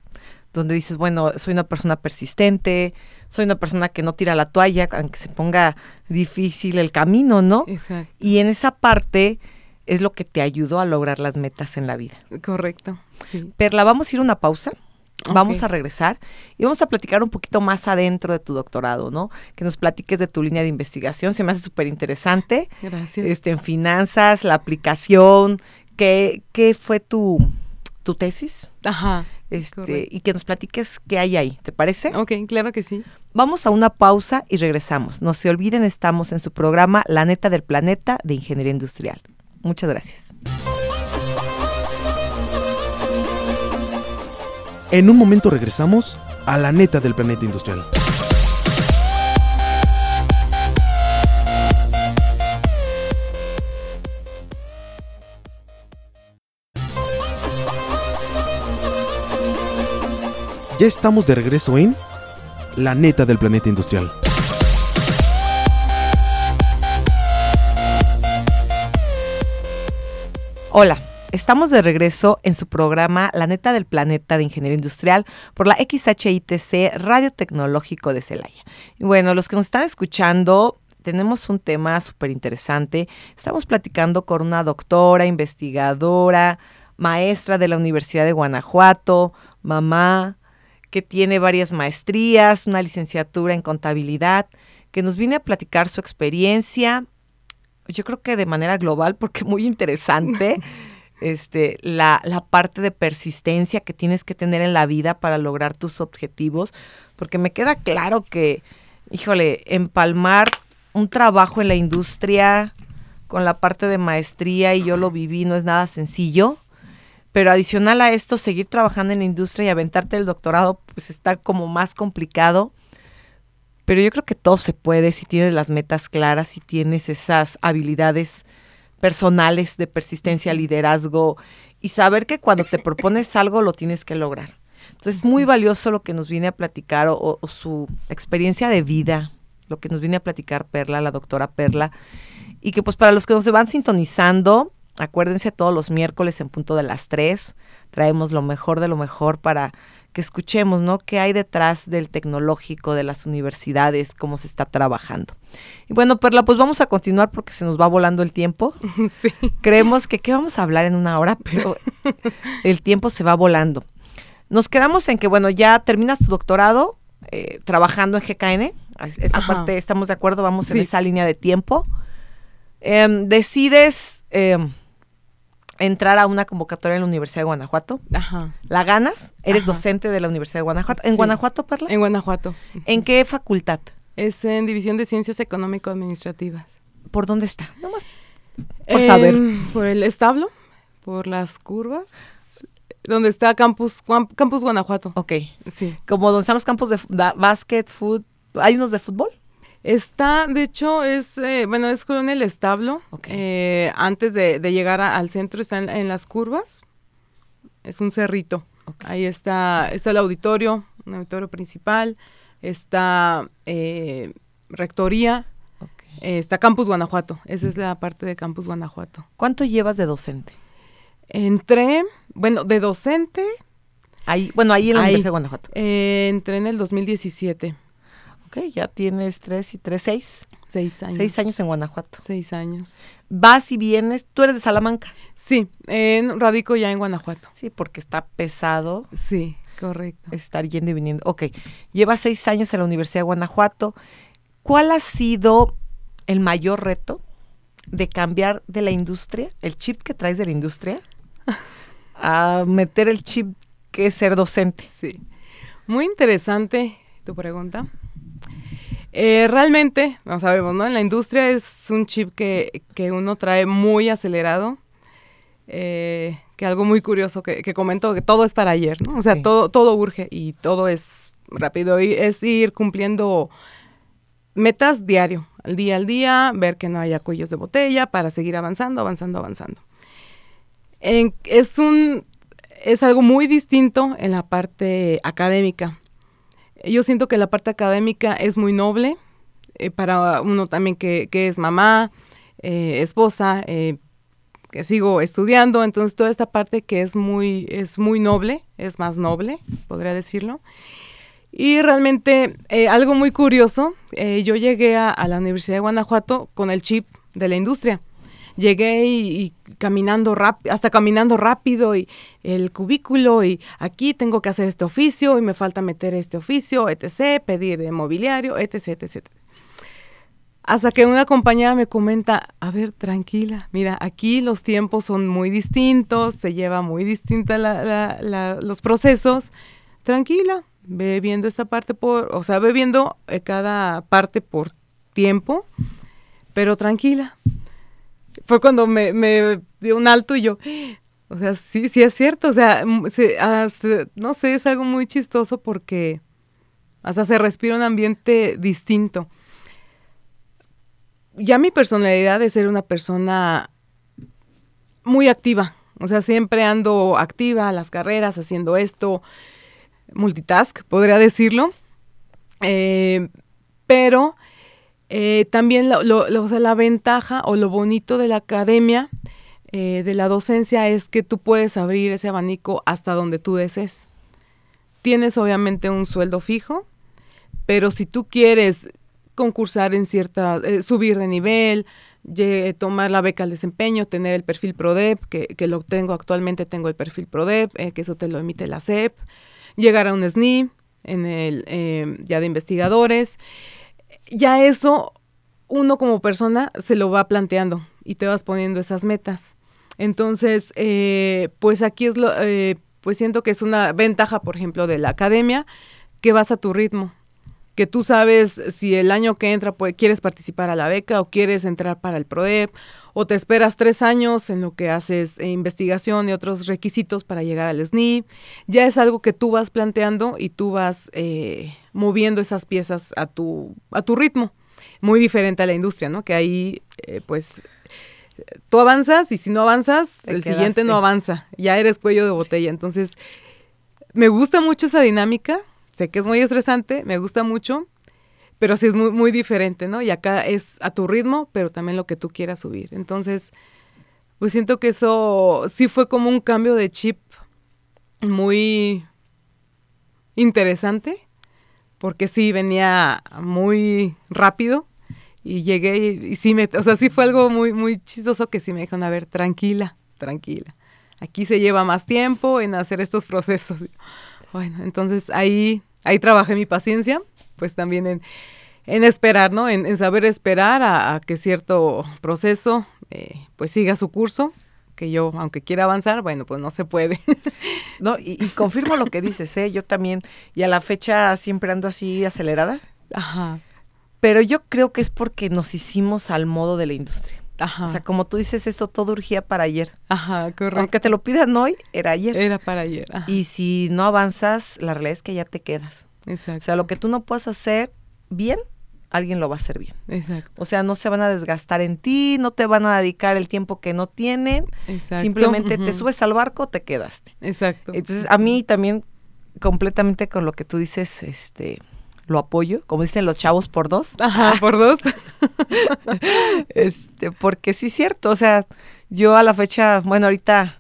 donde dices, bueno, soy una persona persistente, soy una persona que no tira la toalla, aunque se ponga difícil el camino, ¿no? Exacto, Y en esa parte es lo que te ayudó a lograr las metas en la vida. correcto, sí. Perla, vamos a ir a una pausa. Vamos a regresar y vamos a platicar un poquito más adentro de tu doctorado, ¿no? Que nos platiques de tu línea de investigación, se me hace súper interesante. Gracias. Este, en finanzas, la aplicación, ¿qué, qué fue tu, tu tesis? Ajá. Este, Correcto. y que nos platiques qué hay ahí, ¿te parece? Ok, claro que sí. Vamos a una pausa y regresamos. No se olviden, estamos en su programa La Neta del Planeta de Ingeniería Industrial. Muchas gracias. En un momento regresamos a la neta del planeta industrial. Ya estamos de regreso en la neta del planeta industrial. Hola, estamos de regreso en su programa La Neta del Planeta de Ingeniería Industrial por la XHITC Radio Tecnológico de Celaya. Y bueno, los que nos están escuchando, tenemos un tema súper interesante. Estamos platicando con una doctora, investigadora, maestra de la Universidad de Guanajuato, mamá, que tiene varias maestrías, una licenciatura en contabilidad, que nos viene a platicar su experiencia, yo creo que de manera global, porque muy interesante, este, la, la parte de persistencia que tienes que tener en la vida para lograr tus objetivos, porque me queda claro que, híjole, empalmar un trabajo en la industria con la parte de maestría, y yo lo viví, no es nada sencillo. Pero adicional a esto, seguir trabajando en la industria y aventarte el doctorado, pues está como más complicado. Pero yo creo que todo se puede si tienes las metas claras, si tienes esas habilidades personales de persistencia, liderazgo y saber que cuando te propones algo lo tienes que lograr. Entonces, muy valioso lo que nos viene a platicar o, o- o su experiencia de vida, lo que nos viene a platicar Perla, la doctora Perla. Y que pues para los que nos van sintonizando, acuérdense todos los miércoles en punto de las 3, traemos lo mejor de lo mejor para que escuchemos, ¿no? ¿Qué hay detrás del tecnológico, de las universidades, cómo se está trabajando? Y bueno, Perla, pues vamos a continuar porque se nos va volando el tiempo. sí. Creemos que qué vamos a hablar en una hora, pero el tiempo se va volando. Nos quedamos en que, bueno, ya terminas tu doctorado eh, trabajando en GKN. Es- Esa Ajá. parte, estamos de acuerdo, vamos en esa línea de tiempo. Em, decides em, entrar a una convocatoria en la Universidad de Guanajuato. Ajá. ¿La ganas? Eres Ajá. docente de la Universidad de Guanajuato. ¿En Sí. Guanajuato, Perla? En Guanajuato. ¿En qué facultad? Es en División de Ciencias Económico-Administrativas. ¿Por dónde está? Nada más por saber. Em, Por el establo, por las curvas, donde está Campus, Campus Guanajuato. Ok. Sí. Como donde están los campos de da- básquet, fútbol. ¿Hay unos de fútbol? Está, de hecho, es, eh, bueno, es con el establo. Eh, antes de, de llegar a- al centro está en, en las curvas. Es un cerrito. Ahí está, está el auditorio, un auditorio principal. Está eh, rectoría. Eh, está Campus Guanajuato. Esa es la parte de Campus Guanajuato. ¿Cuánto llevas de docente? Entré, bueno, de docente. Ahí, bueno, ahí en la Ahí. Universidad de Guanajuato. entré en el 2017. Ok, ya tienes tres y tres, seis. Seis años. Seis años en Guanajuato. Seis años. Vas y vienes, tú eres de Salamanca. Sí, en, radico ya en Guanajuato. Sí, porque está pesado Sí, correcto. estar yendo y viniendo. Ok, llevas seis años en la Universidad de Guanajuato. ¿Cuál ha sido el mayor reto de cambiar de la industria, el chip que traes de la industria, a meter el chip que es ser docente? Sí. Muy interesante tu pregunta. Eh, realmente, no sabemos, ¿no? En la industria es un chip que, que uno trae muy acelerado. eh, que algo muy curioso que, que comento, que todo es para ayer, ¿no? O sea, Sí. todo, todo urge y todo es rápido. Y es ir cumpliendo metas diario, al día al día, ver que no haya cuellos de botella para seguir avanzando, avanzando, avanzando. En- es un es algo muy distinto en la parte académica. Yo siento que la parte académica es muy noble eh, para uno también que, que es mamá, eh, esposa, eh, que sigo estudiando, entonces toda esta parte que es muy, es muy noble, es más noble, podría decirlo. Y realmente algo muy curioso, yo llegué a la Universidad de Guanajuato con el chip de la industria. Llegué y, caminando rápido, hasta caminando rápido y el cubículo y aquí tengo que hacer este oficio y me falta meter este oficio, etc., pedir mobiliario, etc., etc. Hasta que una compañera me comenta, a ver, tranquila, mira, aquí los tiempos son muy distintos, se lleva muy distinta la- los procesos. Tranquila, ve viendo esta parte por, o sea, ve viendo eh, cada parte por tiempo, pero tranquila. Fue cuando me, dio un alto y yo, o sea, sí, sí es cierto, o sea, m- se- se- no sé, es algo muy chistoso porque hasta se respira un ambiente distinto ya mi personalidad es ser una persona muy activa. O sea, siempre ando activa, las carreras, haciendo esto, multitask, podría decirlo. Eh, pero eh, también lo- lo- lo- o sea, la ventaja o lo bonito de la academia, eh, de la docencia, es que tú puedes abrir ese abanico hasta donde tú desees. Tienes obviamente un sueldo fijo, pero si tú quieres concursar en cierta, eh, subir de nivel, tomar la beca al desempeño, tener el perfil PRODEP, que, que lo tengo actualmente, tengo el perfil PRODEP, eh, que eso te lo emite la SEP, llegar a un SNI, en el, ya de investigadores, ya eso uno como persona se lo va planteando y te vas poniendo esas metas. Entonces, eh, pues aquí es lo, eh, pues siento que es una ventaja, por ejemplo, de la academia, que vas a tu ritmo que tú sabes si el año que entra pues, quieres participar a la beca o quieres entrar para el PRODEP o te esperas tres años en lo que haces eh, investigación y otros requisitos para llegar al SNI. Ya es algo que tú vas planteando y tú vas eh, moviendo esas piezas a tu, a tu ritmo. Muy diferente a la industria, ¿no? Que ahí, eh, pues, tú avanzas y si no avanzas, Te el siguiente no avanza. Ya eres cuello de botella. Entonces, me gusta mucho esa dinámica. Sé que es muy estresante, me gusta mucho, pero sí es muy, muy diferente, ¿no? Y acá es a tu ritmo, pero también lo que tú quieras subir. Entonces, pues siento que eso sí fue como un cambio de chip muy interesante, porque sí venía muy rápido y llegué y, sí me, o sea, sí fue algo muy, muy chistoso que sí me dijeron, a ver, tranquila, tranquila. Aquí se lleva más tiempo en hacer estos procesos. Bueno, entonces ahí, ahí trabajé mi paciencia, pues también en, en esperar, ¿no? En, en saber esperar a, a que cierto proceso eh, pues siga su curso, que yo, aunque quiera avanzar, bueno, pues no se puede. No, y, y confirmo lo que dices, ¿eh? Yo también, y a la fecha siempre ando así acelerada, Ajá, pero yo creo que es porque nos hicimos al modo de la industria. Ajá, O sea, como tú dices, eso todo urgía para ayer. ajá, correcto. Aunque te lo pidan hoy, era ayer. Era para ayer. ajá, Y si no avanzas, la realidad es que ya te quedas. exacto. O sea, lo que tú no puedas hacer bien, alguien lo va a hacer bien. exacto, O sea, no se van a desgastar en ti, no te van a dedicar el tiempo que no tienen. exacto. Simplemente te subes al barco, te quedaste. Exacto. Entonces, a mí también completamente con lo que tú dices, este, lo apoyo, como dicen los chavos por dos, Ajá, por dos. este, porque sí es cierto, o sea, yo a la fecha, bueno, ahorita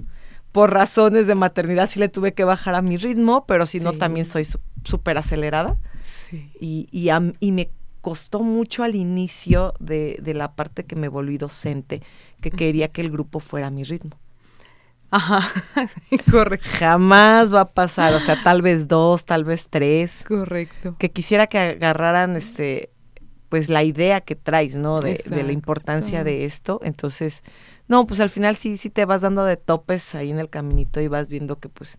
por razones de maternidad sí le tuve que bajar a mi ritmo, pero si no también soy súper acelerada. Sí. Y, y, a- y me costó mucho al inicio de, de la parte que me volví docente, que quería que el grupo fuera a mi ritmo. Ajá, correcto, Jamás va a pasar, o sea, tal vez dos, tal vez tres, correcto. que quisiera que agarraran este pues la idea que traes, ¿no? De, de la importancia de esto. Entonces, no, pues al final sí, sí te vas dando de topes ahí en el caminito y vas viendo que pues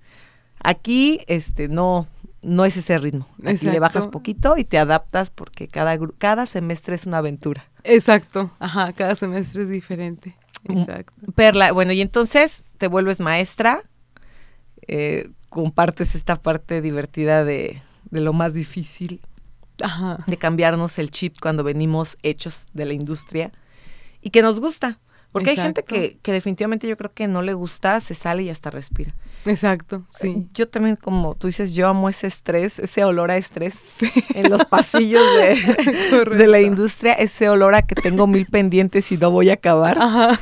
aquí este no, no es ese ritmo. Aquí le bajas poquito y te adaptas porque cada, cada semestre es una aventura. Exacto, ajá, cada semestre es diferente. Exacto. Perla, bueno, y entonces te vuelves maestra, eh, compartes esta parte divertida de, de lo más difícil, Ajá. de cambiarnos el chip cuando venimos hechos de la industria y que nos gusta. Porque hay gente que, que definitivamente yo creo que no le gusta, se sale y hasta respira. Exacto, sí. Yo también, como tú dices, yo amo ese estrés, ese olor a estrés en los pasillos de, de la industria, ese olor a que tengo mil pendientes y no voy a acabar. Ajá.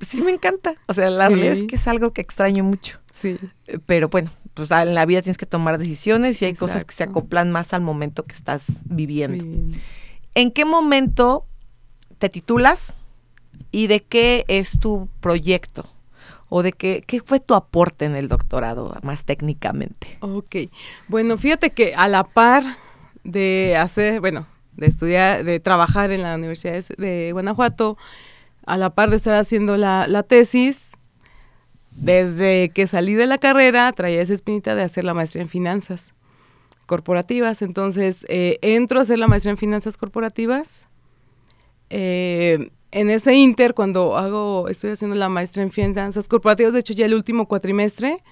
Sí me encanta. O sea, la realidad es Sí. que es algo que extraño mucho. Sí, Eh, Pero bueno, pues ah, en la vida tienes que tomar decisiones y hay cosas que se acoplan más al momento que estás viviendo. bien. ¿En qué momento te titulas y de qué es tu proyecto? ¿O de qué, qué fue tu aporte en el doctorado, más técnicamente? Ok. Bueno, fíjate que a la par de hacer, bueno, de estudiar, de trabajar en la Universidad de- Guanajuato, a la par de estar haciendo la, la tesis, desde que salí de la carrera traía esa espinita de hacer la maestría en finanzas corporativas. Entonces, eh, entro a hacer la maestría en finanzas corporativas. Eh, en ese inter, cuando hago, estoy haciendo la maestría en finanzas corporativas, de hecho ya el último cuatrimestre,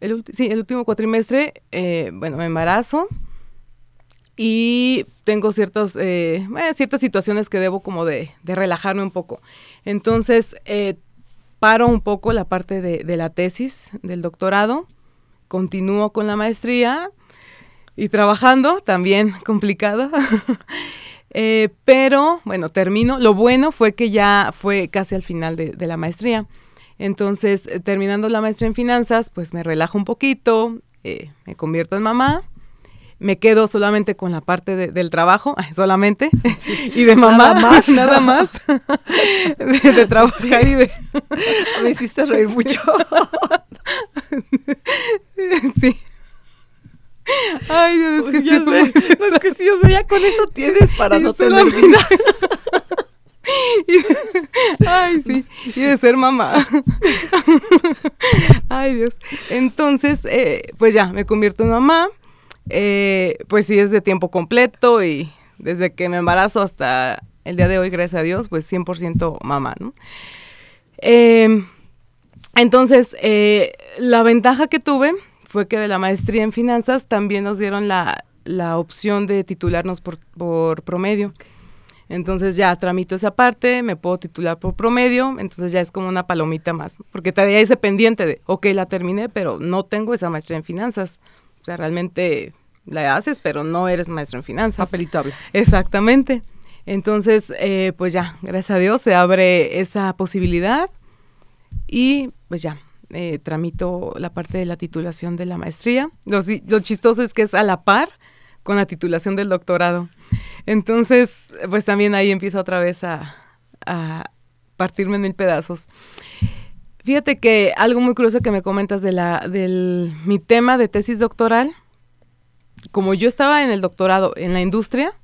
el sí, el último cuatrimestre, eh, bueno, me embarazo y tengo ciertas, eh, eh, ciertas situaciones que debo como de, de relajarme un poco. Entonces, eh, paro un poco la parte de, de la tesis del doctorado, continúo con la maestría y trabajando, también complicado. Eh, pero bueno, termino. Lo bueno fue que ya fue casi al final de, de la maestría. Entonces, eh, terminando la maestría en finanzas, pues me relajo un poquito, eh, me convierto en mamá, me quedo solamente con la parte de- del trabajo, solamente, y de mamá, Nada más. nada más, de, de trabajar y de... Me hiciste reír mucho. sí. Ay, Dios, es que Pues sí fue sé. No, es que sí, o sea, ya con eso tienes para Y no tener vida. Y- Ay, sí, y de ser mamá. Ay, Dios. Entonces, eh, pues ya, me convierto en mamá. Eh, pues sí, es de tiempo completo y desde que me embarazo hasta el día de hoy, gracias a Dios, pues 100% mamá, ¿no? Eh, entonces, eh, la ventaja que tuve fue que de la maestría en finanzas también nos dieron la, la opción de titularnos por, por promedio. Entonces ya tramito esa parte, me puedo titular por promedio, entonces ya es como una palomita más, ¿no? porque traía ese pendiente de, ok, la terminé, pero no tengo esa maestría en finanzas. O sea, realmente la haces, pero no eres maestro en finanzas. Papelito habla. Exactamente. Entonces, eh, pues ya, gracias a Dios se abre esa posibilidad y pues ya, eh, tramito la parte de la titulación de la maestría. Lo, chistoso es que es a la par con la titulación del doctorado. Entonces, pues también ahí empiezo otra vez a, a partirme en mil pedazos. Fíjate que algo muy curioso que me comentas de la, del mi tema de tesis doctoral, como yo estaba en el doctorado en la industria,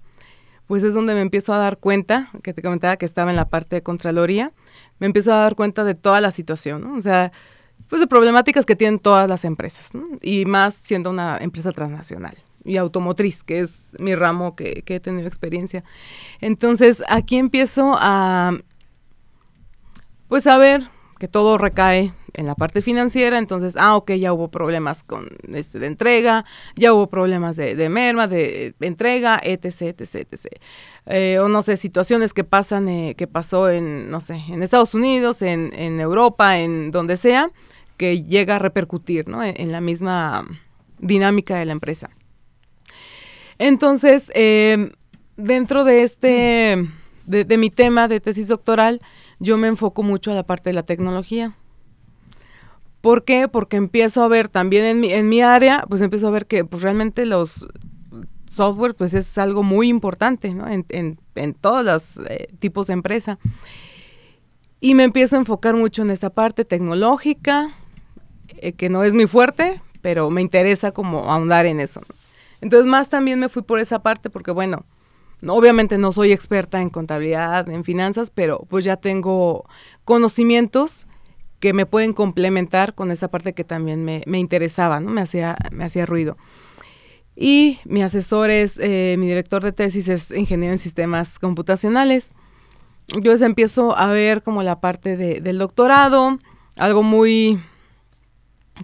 pues es donde me empiezo a dar cuenta, que te comentaba que estaba en la parte de Contraloría, me empiezo a dar cuenta de toda la situación, ¿no? O sea, pues de problemáticas que tienen todas las empresas. Y más siendo una empresa transnacional y automotriz, que es mi ramo que he tenido experiencia. Entonces, aquí empiezo a, pues a ver que todo recae en la parte financiera, entonces, ah, ok, ya hubo problemas con este de entrega, ya hubo problemas de, de merma, de entrega, etc, etc, etc. Eh, o no sé, situaciones que pasan, eh, que pasó en, no sé, en Estados Unidos, en, en Europa, en donde sea, que llega a repercutir, ¿no? En, en la misma dinámica de la empresa. Entonces, eh, dentro de este, de mi tema de tesis doctoral, yo me enfoco mucho a la parte de la tecnología. ¿Por qué? Porque empiezo a ver también en mi, en mi área, pues empiezo a ver que pues realmente los software pues es algo muy importante ¿no? en, en, en, todos los eh, tipos de empresa. Y me empiezo a enfocar mucho en esta parte tecnológica, eh, que no es muy fuerte, pero me interesa como ahondar en eso. Entonces más también me fui por esa parte porque bueno, obviamente no soy experta en contabilidad, en finanzas, pero pues ya tengo conocimientos que me pueden complementar con esa parte que también me, me interesaba, ¿no? Me hacía, me hacía ruido. Y mi asesor es, eh, mi director de tesis es ingeniero en sistemas computacionales. Yo empiezo a ver como la parte de, del doctorado, algo muy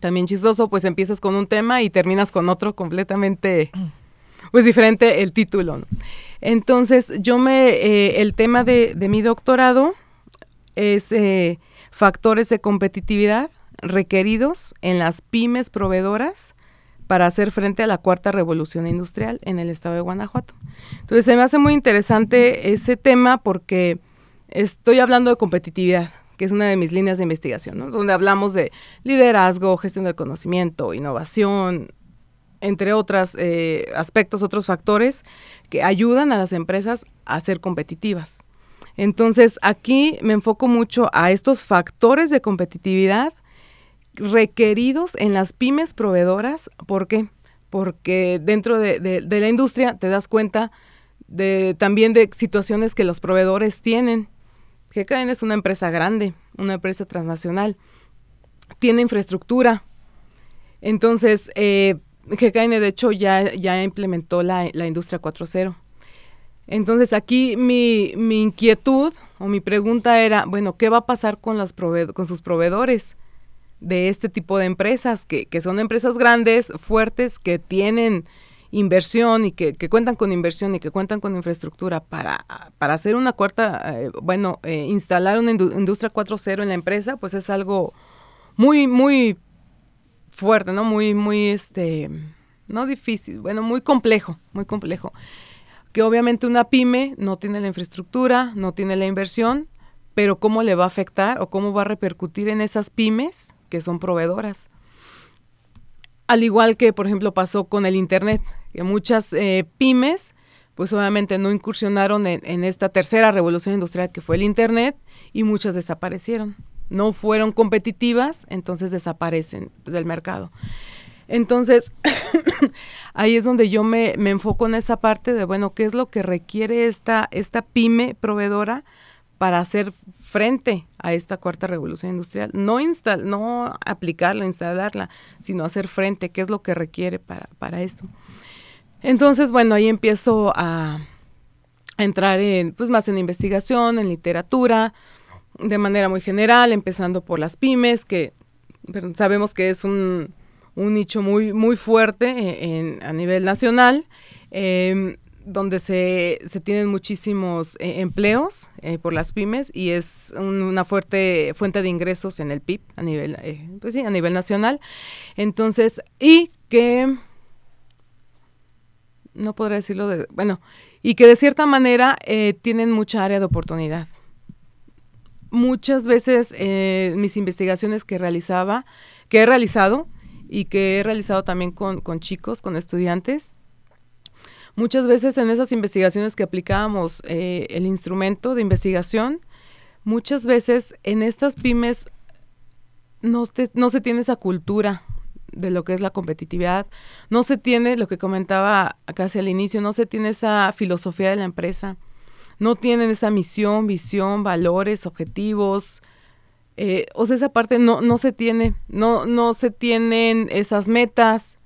también chistoso, pues empiezas con un tema y terminas con otro completamente, pues diferente el título. Entonces, yo me, eh, el tema de, mi doctorado es eh, factores de competitividad requeridos en las pymes proveedoras para hacer frente a la cuarta revolución industrial en el estado de Guanajuato. Entonces se me hace muy interesante ese tema porque estoy hablando de competitividad, que es una de mis líneas de investigación, donde hablamos de liderazgo, gestión del conocimiento, innovación, entre otros eh, aspectos, otros factores que ayudan a las empresas a ser competitivas. Entonces aquí me enfoco mucho a estos factores de competitividad requeridos en las pymes proveedoras. ¿Por qué? Porque dentro de, la industria te das cuenta también de situaciones que los proveedores tienen. GKN es una empresa grande, una empresa transnacional. Tiene infraestructura. Entonces, eh, GKN de hecho ya, ya implementó la, la industria 4.0. Entonces aquí mi, mi, inquietud o mi pregunta era, bueno, ¿qué va a pasar con, las con sus proveedores? de este tipo de empresas, que, que son empresas grandes, fuertes, que tienen inversión y que, que, cuentan con inversión y que cuentan con infraestructura para, para hacer una cuarta, eh, bueno, eh, instalar una industria 4.0 en la empresa, pues es algo muy, muy fuerte, ¿no? Muy, muy, este, no difícil, bueno, muy complejo, muy complejo. Que obviamente una pyme no tiene la infraestructura, no tiene la inversión, pero cómo le va a afectar o cómo va a repercutir en esas pymes que son proveedoras. Al igual que, por ejemplo, pasó con el Internet, que muchas eh, pymes, pues obviamente no incursionaron en, esta tercera revolución industrial que fue el Internet y muchas desaparecieron. No fueron competitivas, entonces desaparecen del mercado. Entonces, ahí es donde yo me, me, enfoco en esa parte de, bueno, ¿qué es lo que requiere esta, esta pyme proveedora para hacer frente a esta cuarta revolución industrial. No, no aplicarla, instalarla, sino hacer frente, qué es lo que requiere para, para esto. Entonces, bueno, ahí empiezo a, entrar en, pues más en investigación, en literatura, de manera muy general, empezando por las pymes, que sabemos que es un, un nicho muy, muy fuerte en, a nivel nacional. Eh, donde se, se tienen muchísimos eh, empleos eh, por las pymes y es una fuerte fuente de ingresos en el PIB a nivel, eh, pues sí, a nivel nacional. Entonces, y que, no podré decirlo de, bueno, y que de cierta manera tienen mucha área de oportunidad. Muchas veces mis investigaciones que realizaba, que he realizado y que he realizado también con, con chicos, con estudiantes, Muchas veces en esas investigaciones que aplicábamos eh, el instrumento de investigación, muchas veces en estas pymes no, no se tiene esa cultura de lo que es la competitividad, no se tiene, lo que comentaba casi al inicio, no se tiene esa filosofía de la empresa, no tienen esa misión, visión, valores, objetivos, eh, o sea, esa parte no, no se tiene, no, no se tienen esas metas,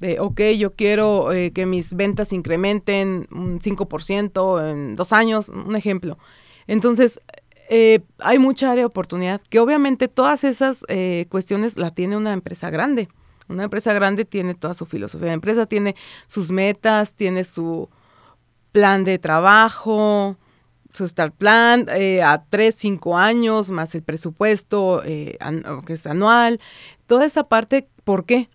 de, ok, yo quiero eh, que mis ventas incrementen un 5% en dos años, un ejemplo. Entonces, eh, hay mucha área de oportunidad, que obviamente todas esas cuestiones la tiene una empresa grande. Una empresa grande tiene toda su filosofía. La empresa tiene sus metas, tiene su plan de trabajo, su start plan a tres, cinco años, más el presupuesto que es anual. Toda esa parte, ¿por qué?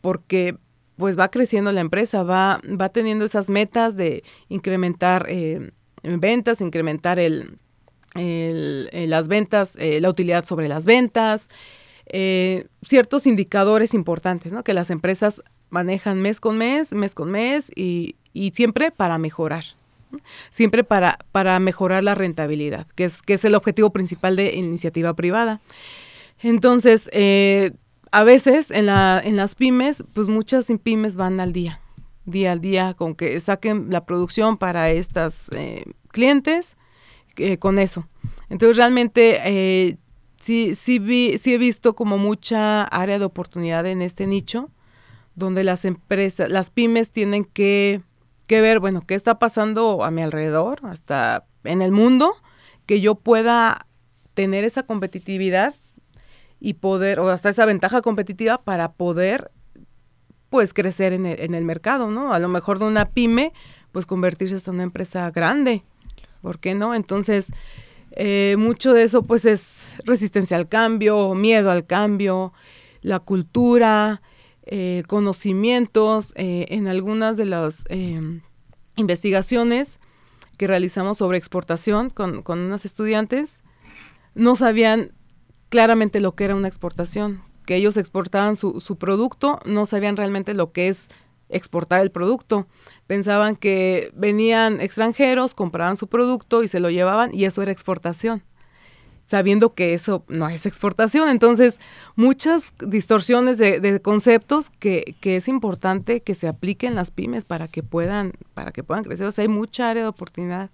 Porque pues va creciendo la empresa, va, va teniendo esas metas de incrementar eh, ventas, incrementar el, las ventas, eh, la utilidad sobre las ventas, eh, ciertos indicadores importantes, ¿no? Que las empresas manejan mes con mes, mes con mes y, y siempre para mejorar. Siempre para, para mejorar la rentabilidad, que es, que es el objetivo principal de iniciativa privada. Entonces, eh, a veces en, la, en las pymes, pues muchas pymes van al día, día al día, con que saquen la producción para estas eh, clientes, eh, con eso. Entonces, realmente, sí, sí, vi, sí he visto como mucha área de oportunidad en este nicho, donde las empresas, las pymes tienen que, que ver, bueno, qué está pasando a mi alrededor, hasta en el mundo, que yo pueda tener esa competitividad y poder, o hasta esa ventaja competitiva para poder, pues, crecer en el, en el mercado, ¿no? A lo mejor de una pyme, pues, convertirse hasta una empresa grande, ¿por qué no? Entonces, eh, mucho de eso, pues, es resistencia al cambio, miedo al cambio, la cultura, eh, conocimientos, eh, en algunas de las em, investigaciones que realizamos sobre exportación con, con unas estudiantes, no sabían claramente lo que era una exportación, que ellos exportaban su, su producto, no sabían realmente lo que es exportar el producto. Pensaban que venían extranjeros, compraban su producto y se lo llevaban y eso era exportación, sabiendo que eso no es exportación. Entonces, muchas distorsiones de, de conceptos que, que, es importante que se apliquen las pymes para que puedan, para que puedan crecer. O sea, hay mucha área de oportunidad.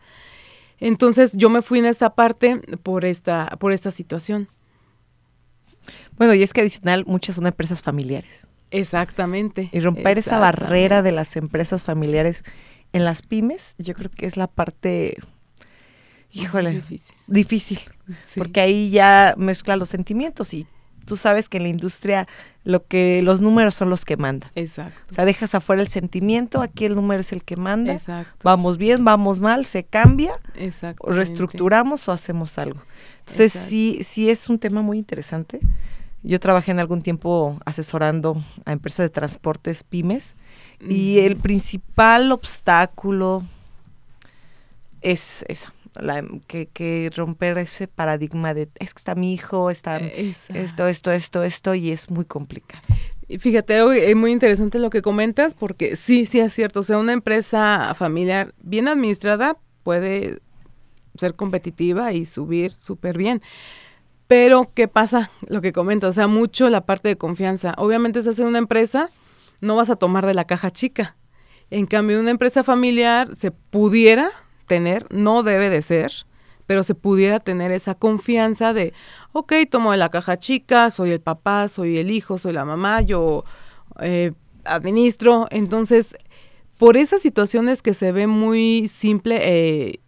Entonces, yo me fui en esta parte por esta, por esta situación. Bueno, y es que adicional, muchas son empresas familiares. Exactamente. Y romper esa barrera de las empresas familiares en las pymes, yo creo que es la parte, híjole, difícil. difícil sí. porque ahí ya mezcla los sentimientos y tú sabes que en la industria lo que los números son los que mandan. Exacto. O sea, dejas afuera el sentimiento, aquí el número es el que manda. Exacto. Vamos bien, vamos mal, se cambia, o reestructuramos o hacemos algo. Entonces, Exacto. sí, sí es un tema muy interesante. Yo trabajé en algún tiempo asesorando a empresas de transportes pymes y el principal obstáculo es eso, la, que, que, romper ese paradigma de es que está mi hijo, está Exacto. esto, esto, esto, esto y es muy complicado. Y fíjate, es muy interesante lo que comentas porque sí, sí es cierto, o sea, una empresa familiar bien administrada puede ser competitiva y subir súper bien. Pero, ¿qué pasa? Lo que comento, o sea, mucho la parte de confianza. Obviamente, si haces una empresa, no vas a tomar de la caja chica. En cambio, una empresa familiar se pudiera tener, no debe de ser, pero se pudiera tener esa confianza de, ok, tomo de la caja chica, soy el papá, soy el hijo, soy la mamá, yo eh, administro. Entonces, por esas situaciones que se ve muy simple, eh,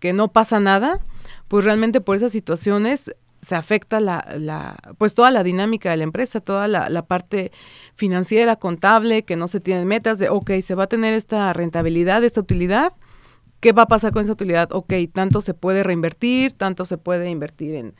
que no pasa nada, pues realmente por esas situaciones se afecta la, la, pues toda la dinámica de la empresa, toda la, la, parte financiera, contable, que no se tienen metas de, ok, se va a tener esta rentabilidad, esta utilidad, ¿qué va a pasar con esa utilidad? Ok, tanto se puede reinvertir, tanto se puede invertir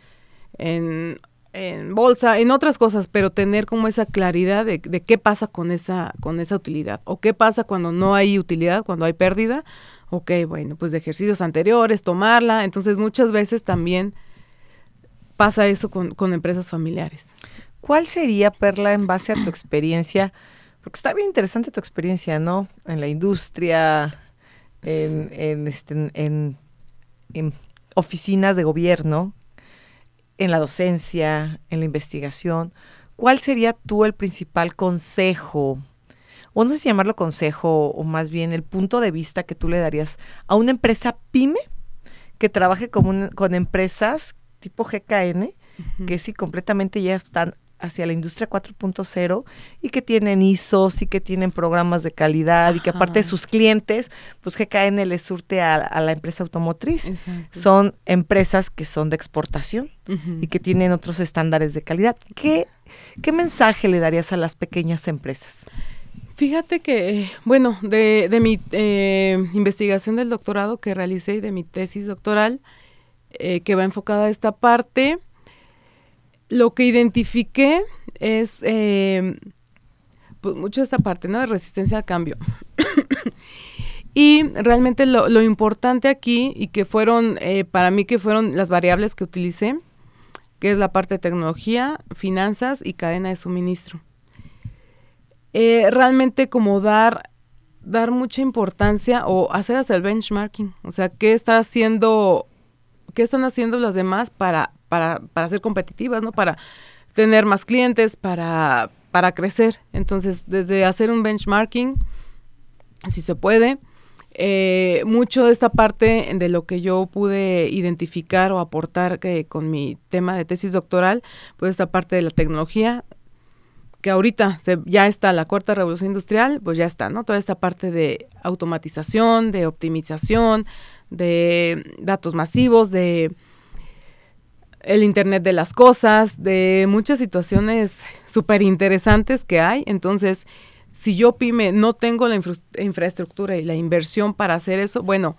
en, en, bolsa, en otras cosas, pero tener como esa claridad de, de, qué pasa con esa, con esa utilidad, o qué pasa cuando no hay utilidad, cuando hay pérdida, ok, bueno, pues de ejercicios anteriores, tomarla, entonces muchas veces también pasa eso con, con, empresas familiares. ¿Cuál sería, Perla, en base a tu experiencia? Porque está bien interesante tu experiencia, ¿no? En la industria, en, en, este, en, en oficinas de gobierno, en la docencia, en la investigación. ¿Cuál sería tú el principal consejo? O no sé si llamarlo consejo, o más bien el punto de vista que tú le darías a una empresa pyme que trabaje con, un, con empresas tipo GKN, uh -huh. que sí completamente ya están hacia la industria 4.0 y que tienen ISOs y que tienen programas de calidad Ajá. y que aparte de sus clientes, pues GKN le surte a, a la empresa automotriz. Exacto. Son empresas que son de exportación uh -huh. y que tienen otros estándares de calidad. ¿Qué, ¿Qué mensaje le darías a las pequeñas empresas? Fíjate que, bueno, de, de mi eh, investigación del doctorado que realicé y de mi tesis doctoral, eh, que va enfocada a esta parte. Lo que identifiqué es eh, pues mucho esta parte, ¿no? De resistencia al cambio. y realmente lo, lo, importante aquí, y que fueron, eh, para mí que fueron las variables que utilicé, que es la parte de tecnología, finanzas y cadena de suministro. Eh, realmente como dar, dar mucha importancia o hacer hasta el benchmarking, o sea, qué está haciendo, qué están haciendo las demás para, para, para ser competitivas, ¿no? Para tener más clientes, para, para crecer. Entonces, desde hacer un benchmarking, si se puede, eh, mucho de esta parte de lo que yo pude identificar o aportar que, con mi tema de tesis doctoral, pues esta parte de la tecnología, que ahorita ya está la cuarta revolución industrial, pues ya está, ¿no? Toda esta parte de automatización, de optimización, de datos masivos, de el Internet de las Cosas, de muchas situaciones súper interesantes que hay. Entonces, si yo pyme no tengo la infraestructura y la inversión para hacer eso, bueno,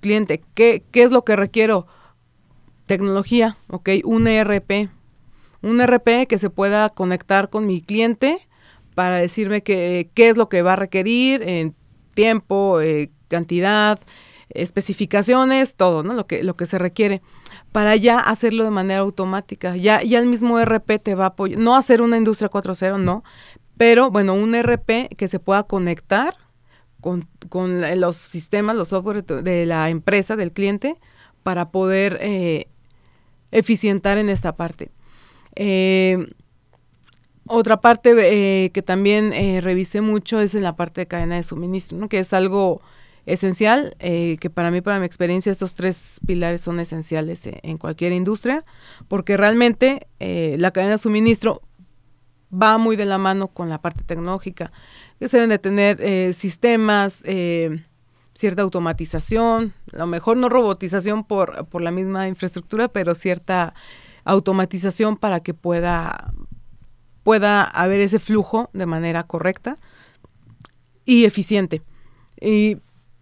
cliente, ¿qué, ¿qué, es lo que requiero? Tecnología, ok, un ERP. Un ERP que se pueda conectar con mi cliente para decirme qué es lo que va a requerir en tiempo, eh, cantidad, especificaciones, todo, ¿no? Lo que, lo que se requiere para ya hacerlo de manera automática. Ya, ya el mismo ERP te va a apoyar, no hacer una industria 4.0, no, pero bueno, un ERP que se pueda conectar con, los sistemas, los software de la empresa, del cliente, para poder eh, eficientar en esta parte. Eh, otra parte eh, que también revisé mucho es en la parte de cadena de suministro, que es algo esencial, que para mí, para mi experiencia, estos tres pilares son esenciales en cualquier industria, porque realmente la cadena de suministro va muy de la mano con la parte tecnológica, que se deben de tener eh, sistemas, eh, cierta automatización, a lo mejor no robotización por, por la misma infraestructura, pero cierta automatización para que pueda, pueda haber ese flujo de manera correcta y eficiente. Y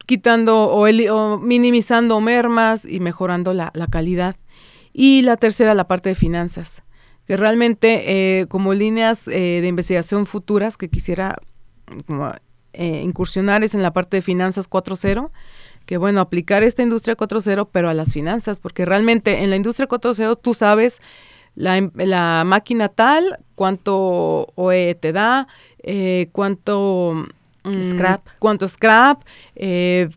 quitando o, minimizando mermas y mejorando la, la calidad. Y la tercera, la parte de finanzas que realmente eh, como líneas eh, de investigación futuras que quisiera eh, incursionar es en la parte de finanzas 4.0, que bueno, aplicar esta industria 4.0 pero a las finanzas, porque realmente en la industria 4.0 tú sabes la, em, la, máquina tal, cuánto OE te da, cuánto... Mm, scrap. Cuánto scrap,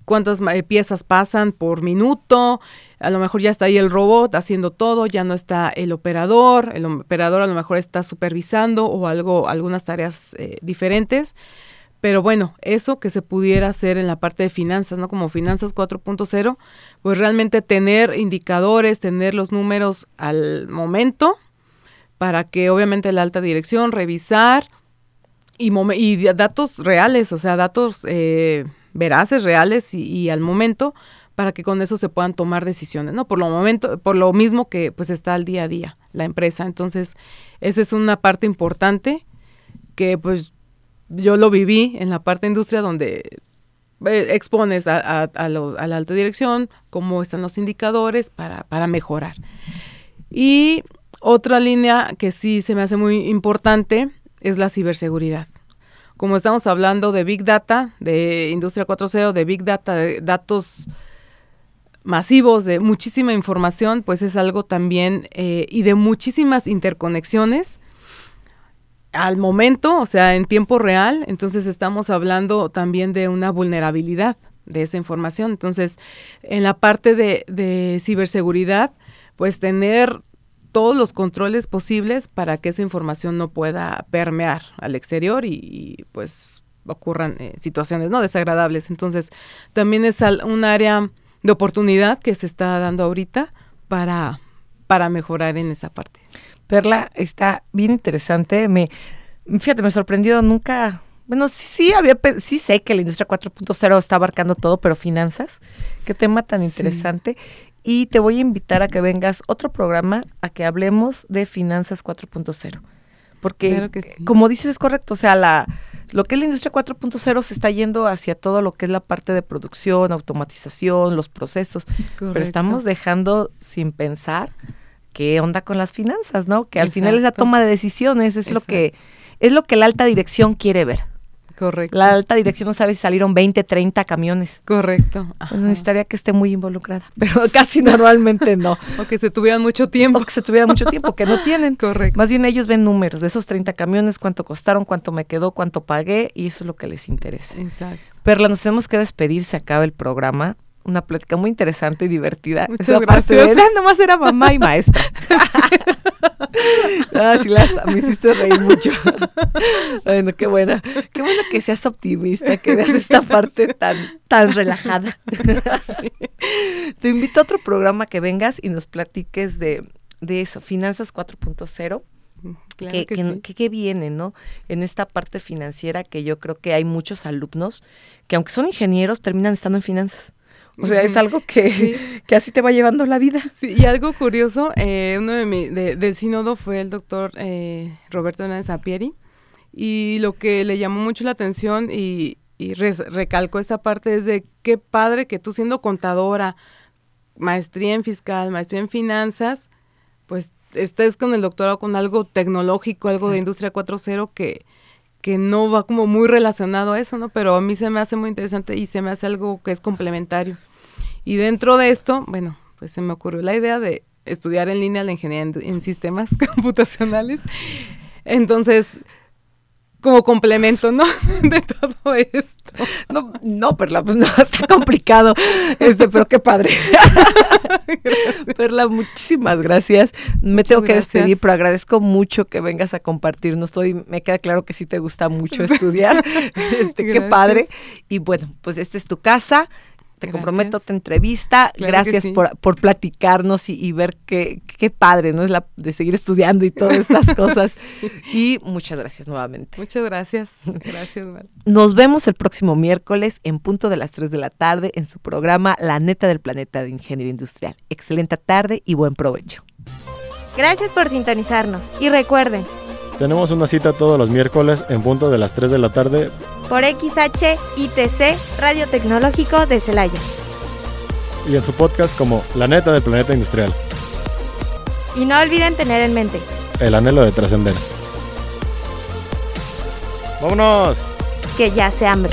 cuántas piezas pasan por minuto, a lo mejor ya está ahí el robot haciendo todo, ya no está el operador, el operador a lo mejor está supervisando o algo, algunas tareas eh, diferentes. Pero bueno, eso que se pudiera hacer en la parte de finanzas, ¿no? Como finanzas 4.0, pues realmente tener indicadores, tener los números al momento para que obviamente la alta dirección revisar y, y datos reales, o sea, datos eh, veraces, reales y, al momento para que con eso se puedan tomar decisiones, ¿no? Por lo momento, por lo mismo que pues está al día a día la empresa. Entonces, esa es una parte importante que pues yo lo viví en la parte de industria donde eh, expones a, la alta dirección cómo están los indicadores para, para mejorar. Y otra línea que sí se me hace muy importante es la ciberseguridad. Como estamos hablando de Big Data, de Industria 4.0, de Big Data, de datos masivos de muchísima información, pues es algo también eh, y de muchísimas interconexiones al momento, o sea, en tiempo real, entonces estamos hablando también de una vulnerabilidad de esa información. Entonces, en la parte de, ciberseguridad, pues tener todos los controles posibles para que esa información no pueda permear al exterior y, pues ocurran eh, situaciones no desagradables. Entonces, también es un área de oportunidad que se está dando ahorita para, para mejorar en esa parte. Perla, está bien interesante. Me, fíjate, me sorprendió nunca. Bueno, sí, sí, había, sí sé que la industria 4.0 está abarcando todo, pero finanzas, qué tema tan interesante. Y te voy a invitar a que vengas otro programa a que hablemos de finanzas 4.0. Porque, como dices, es correcto. O sea, la, lo que es la industria 4.0 se está yendo hacia todo lo que es la parte de producción, automatización, los procesos, pero estamos dejando sin pensar qué onda con las finanzas, ¿no? Que al final es la toma de decisiones, es lo que es lo que la alta dirección quiere ver. Correcto. La alta dirección no sabe si salieron 20, 30 camiones. Correcto. Pues necesitaría que esté muy involucrada, pero casi normalmente no. o que se tuvieran mucho tiempo. O que se tuvieran mucho tiempo, que no tienen. Correcto. Más bien ellos ven números de esos 30 camiones, cuánto costaron, cuánto me quedó, cuánto pagué, y eso es lo que les interesa. Exacto. Perla, nos tenemos que despedir, se acaba el programa. Una plática muy interesante y divertida. Muchas Esa parte de, gracias. "Ah, nomás era mamá y maestra. ah, sí, la- me hiciste reír mucho. bueno, qué buena. Qué bueno que seas optimista, que veas esta parte tan, tan relajada. Te invito a otro programa que vengas y nos platiques de, de eso, Finanzas 4.0 Claro que, que que- sí. que- que viene, ¿no? En esta parte financiera que yo creo que hay muchos alumnos que aunque son ingenieros terminan estando en finanzas. O sea, es algo que, Sí. que así te va llevando la vida. Sí, y algo curioso, eh, uno de mi, de- del sínodo fue el doctor eh, Roberto Hernández Sapieri, y lo que le llamó mucho la atención y, y res- recalcó esta parte es de qué padre que tú siendo contadora, maestría en fiscal, maestría en finanzas, pues estés con el doctorado con algo tecnológico, algo de industria 4.0 que, que no va como muy relacionado a eso, ¿no? Pero a mí se me hace muy interesante y se me hace algo que es complementario. Y dentro de esto, bueno, pues se me ocurrió la idea de estudiar en línea la ingeniería en, en sistemas computacionales. Entonces, como complemento, ¿no? De todo esto. No, no, Perla, pues no, está complicado. Este, pero qué padre. Perla, muchísimas gracias. Me Muchas tengo que gracias. despedir, pero agradezco mucho que vengas a compartirnos. Estoy, me queda claro que sí te gusta mucho estudiar. Este, qué padre. Y bueno, pues esta es tu casa. Te Gracias. comprometo a otra entrevista. Claro Gracias sí. por, por platicarnos y, y ver qué, qué padre, ¿no? Es la de seguir estudiando y todas estas cosas. Y muchas gracias nuevamente. Muchas gracias. Gracias, Val. Nos vemos el próximo miércoles en punto de las 3 de la tarde en su programa La neta del planeta de Ingeniería Industrial. Excelente tarde y buen provecho. Gracias por sintonizarnos. Y recuerden, Tenemos una cita todos los miércoles en punto de las 3 de la tarde. Por XH ITC Radio Tecnológico de Celaya. y en su podcast como La neta del planeta industrial, Y no olviden tener en mente, el anhelo de trascender. ¡Vámonos! que ya se hambre.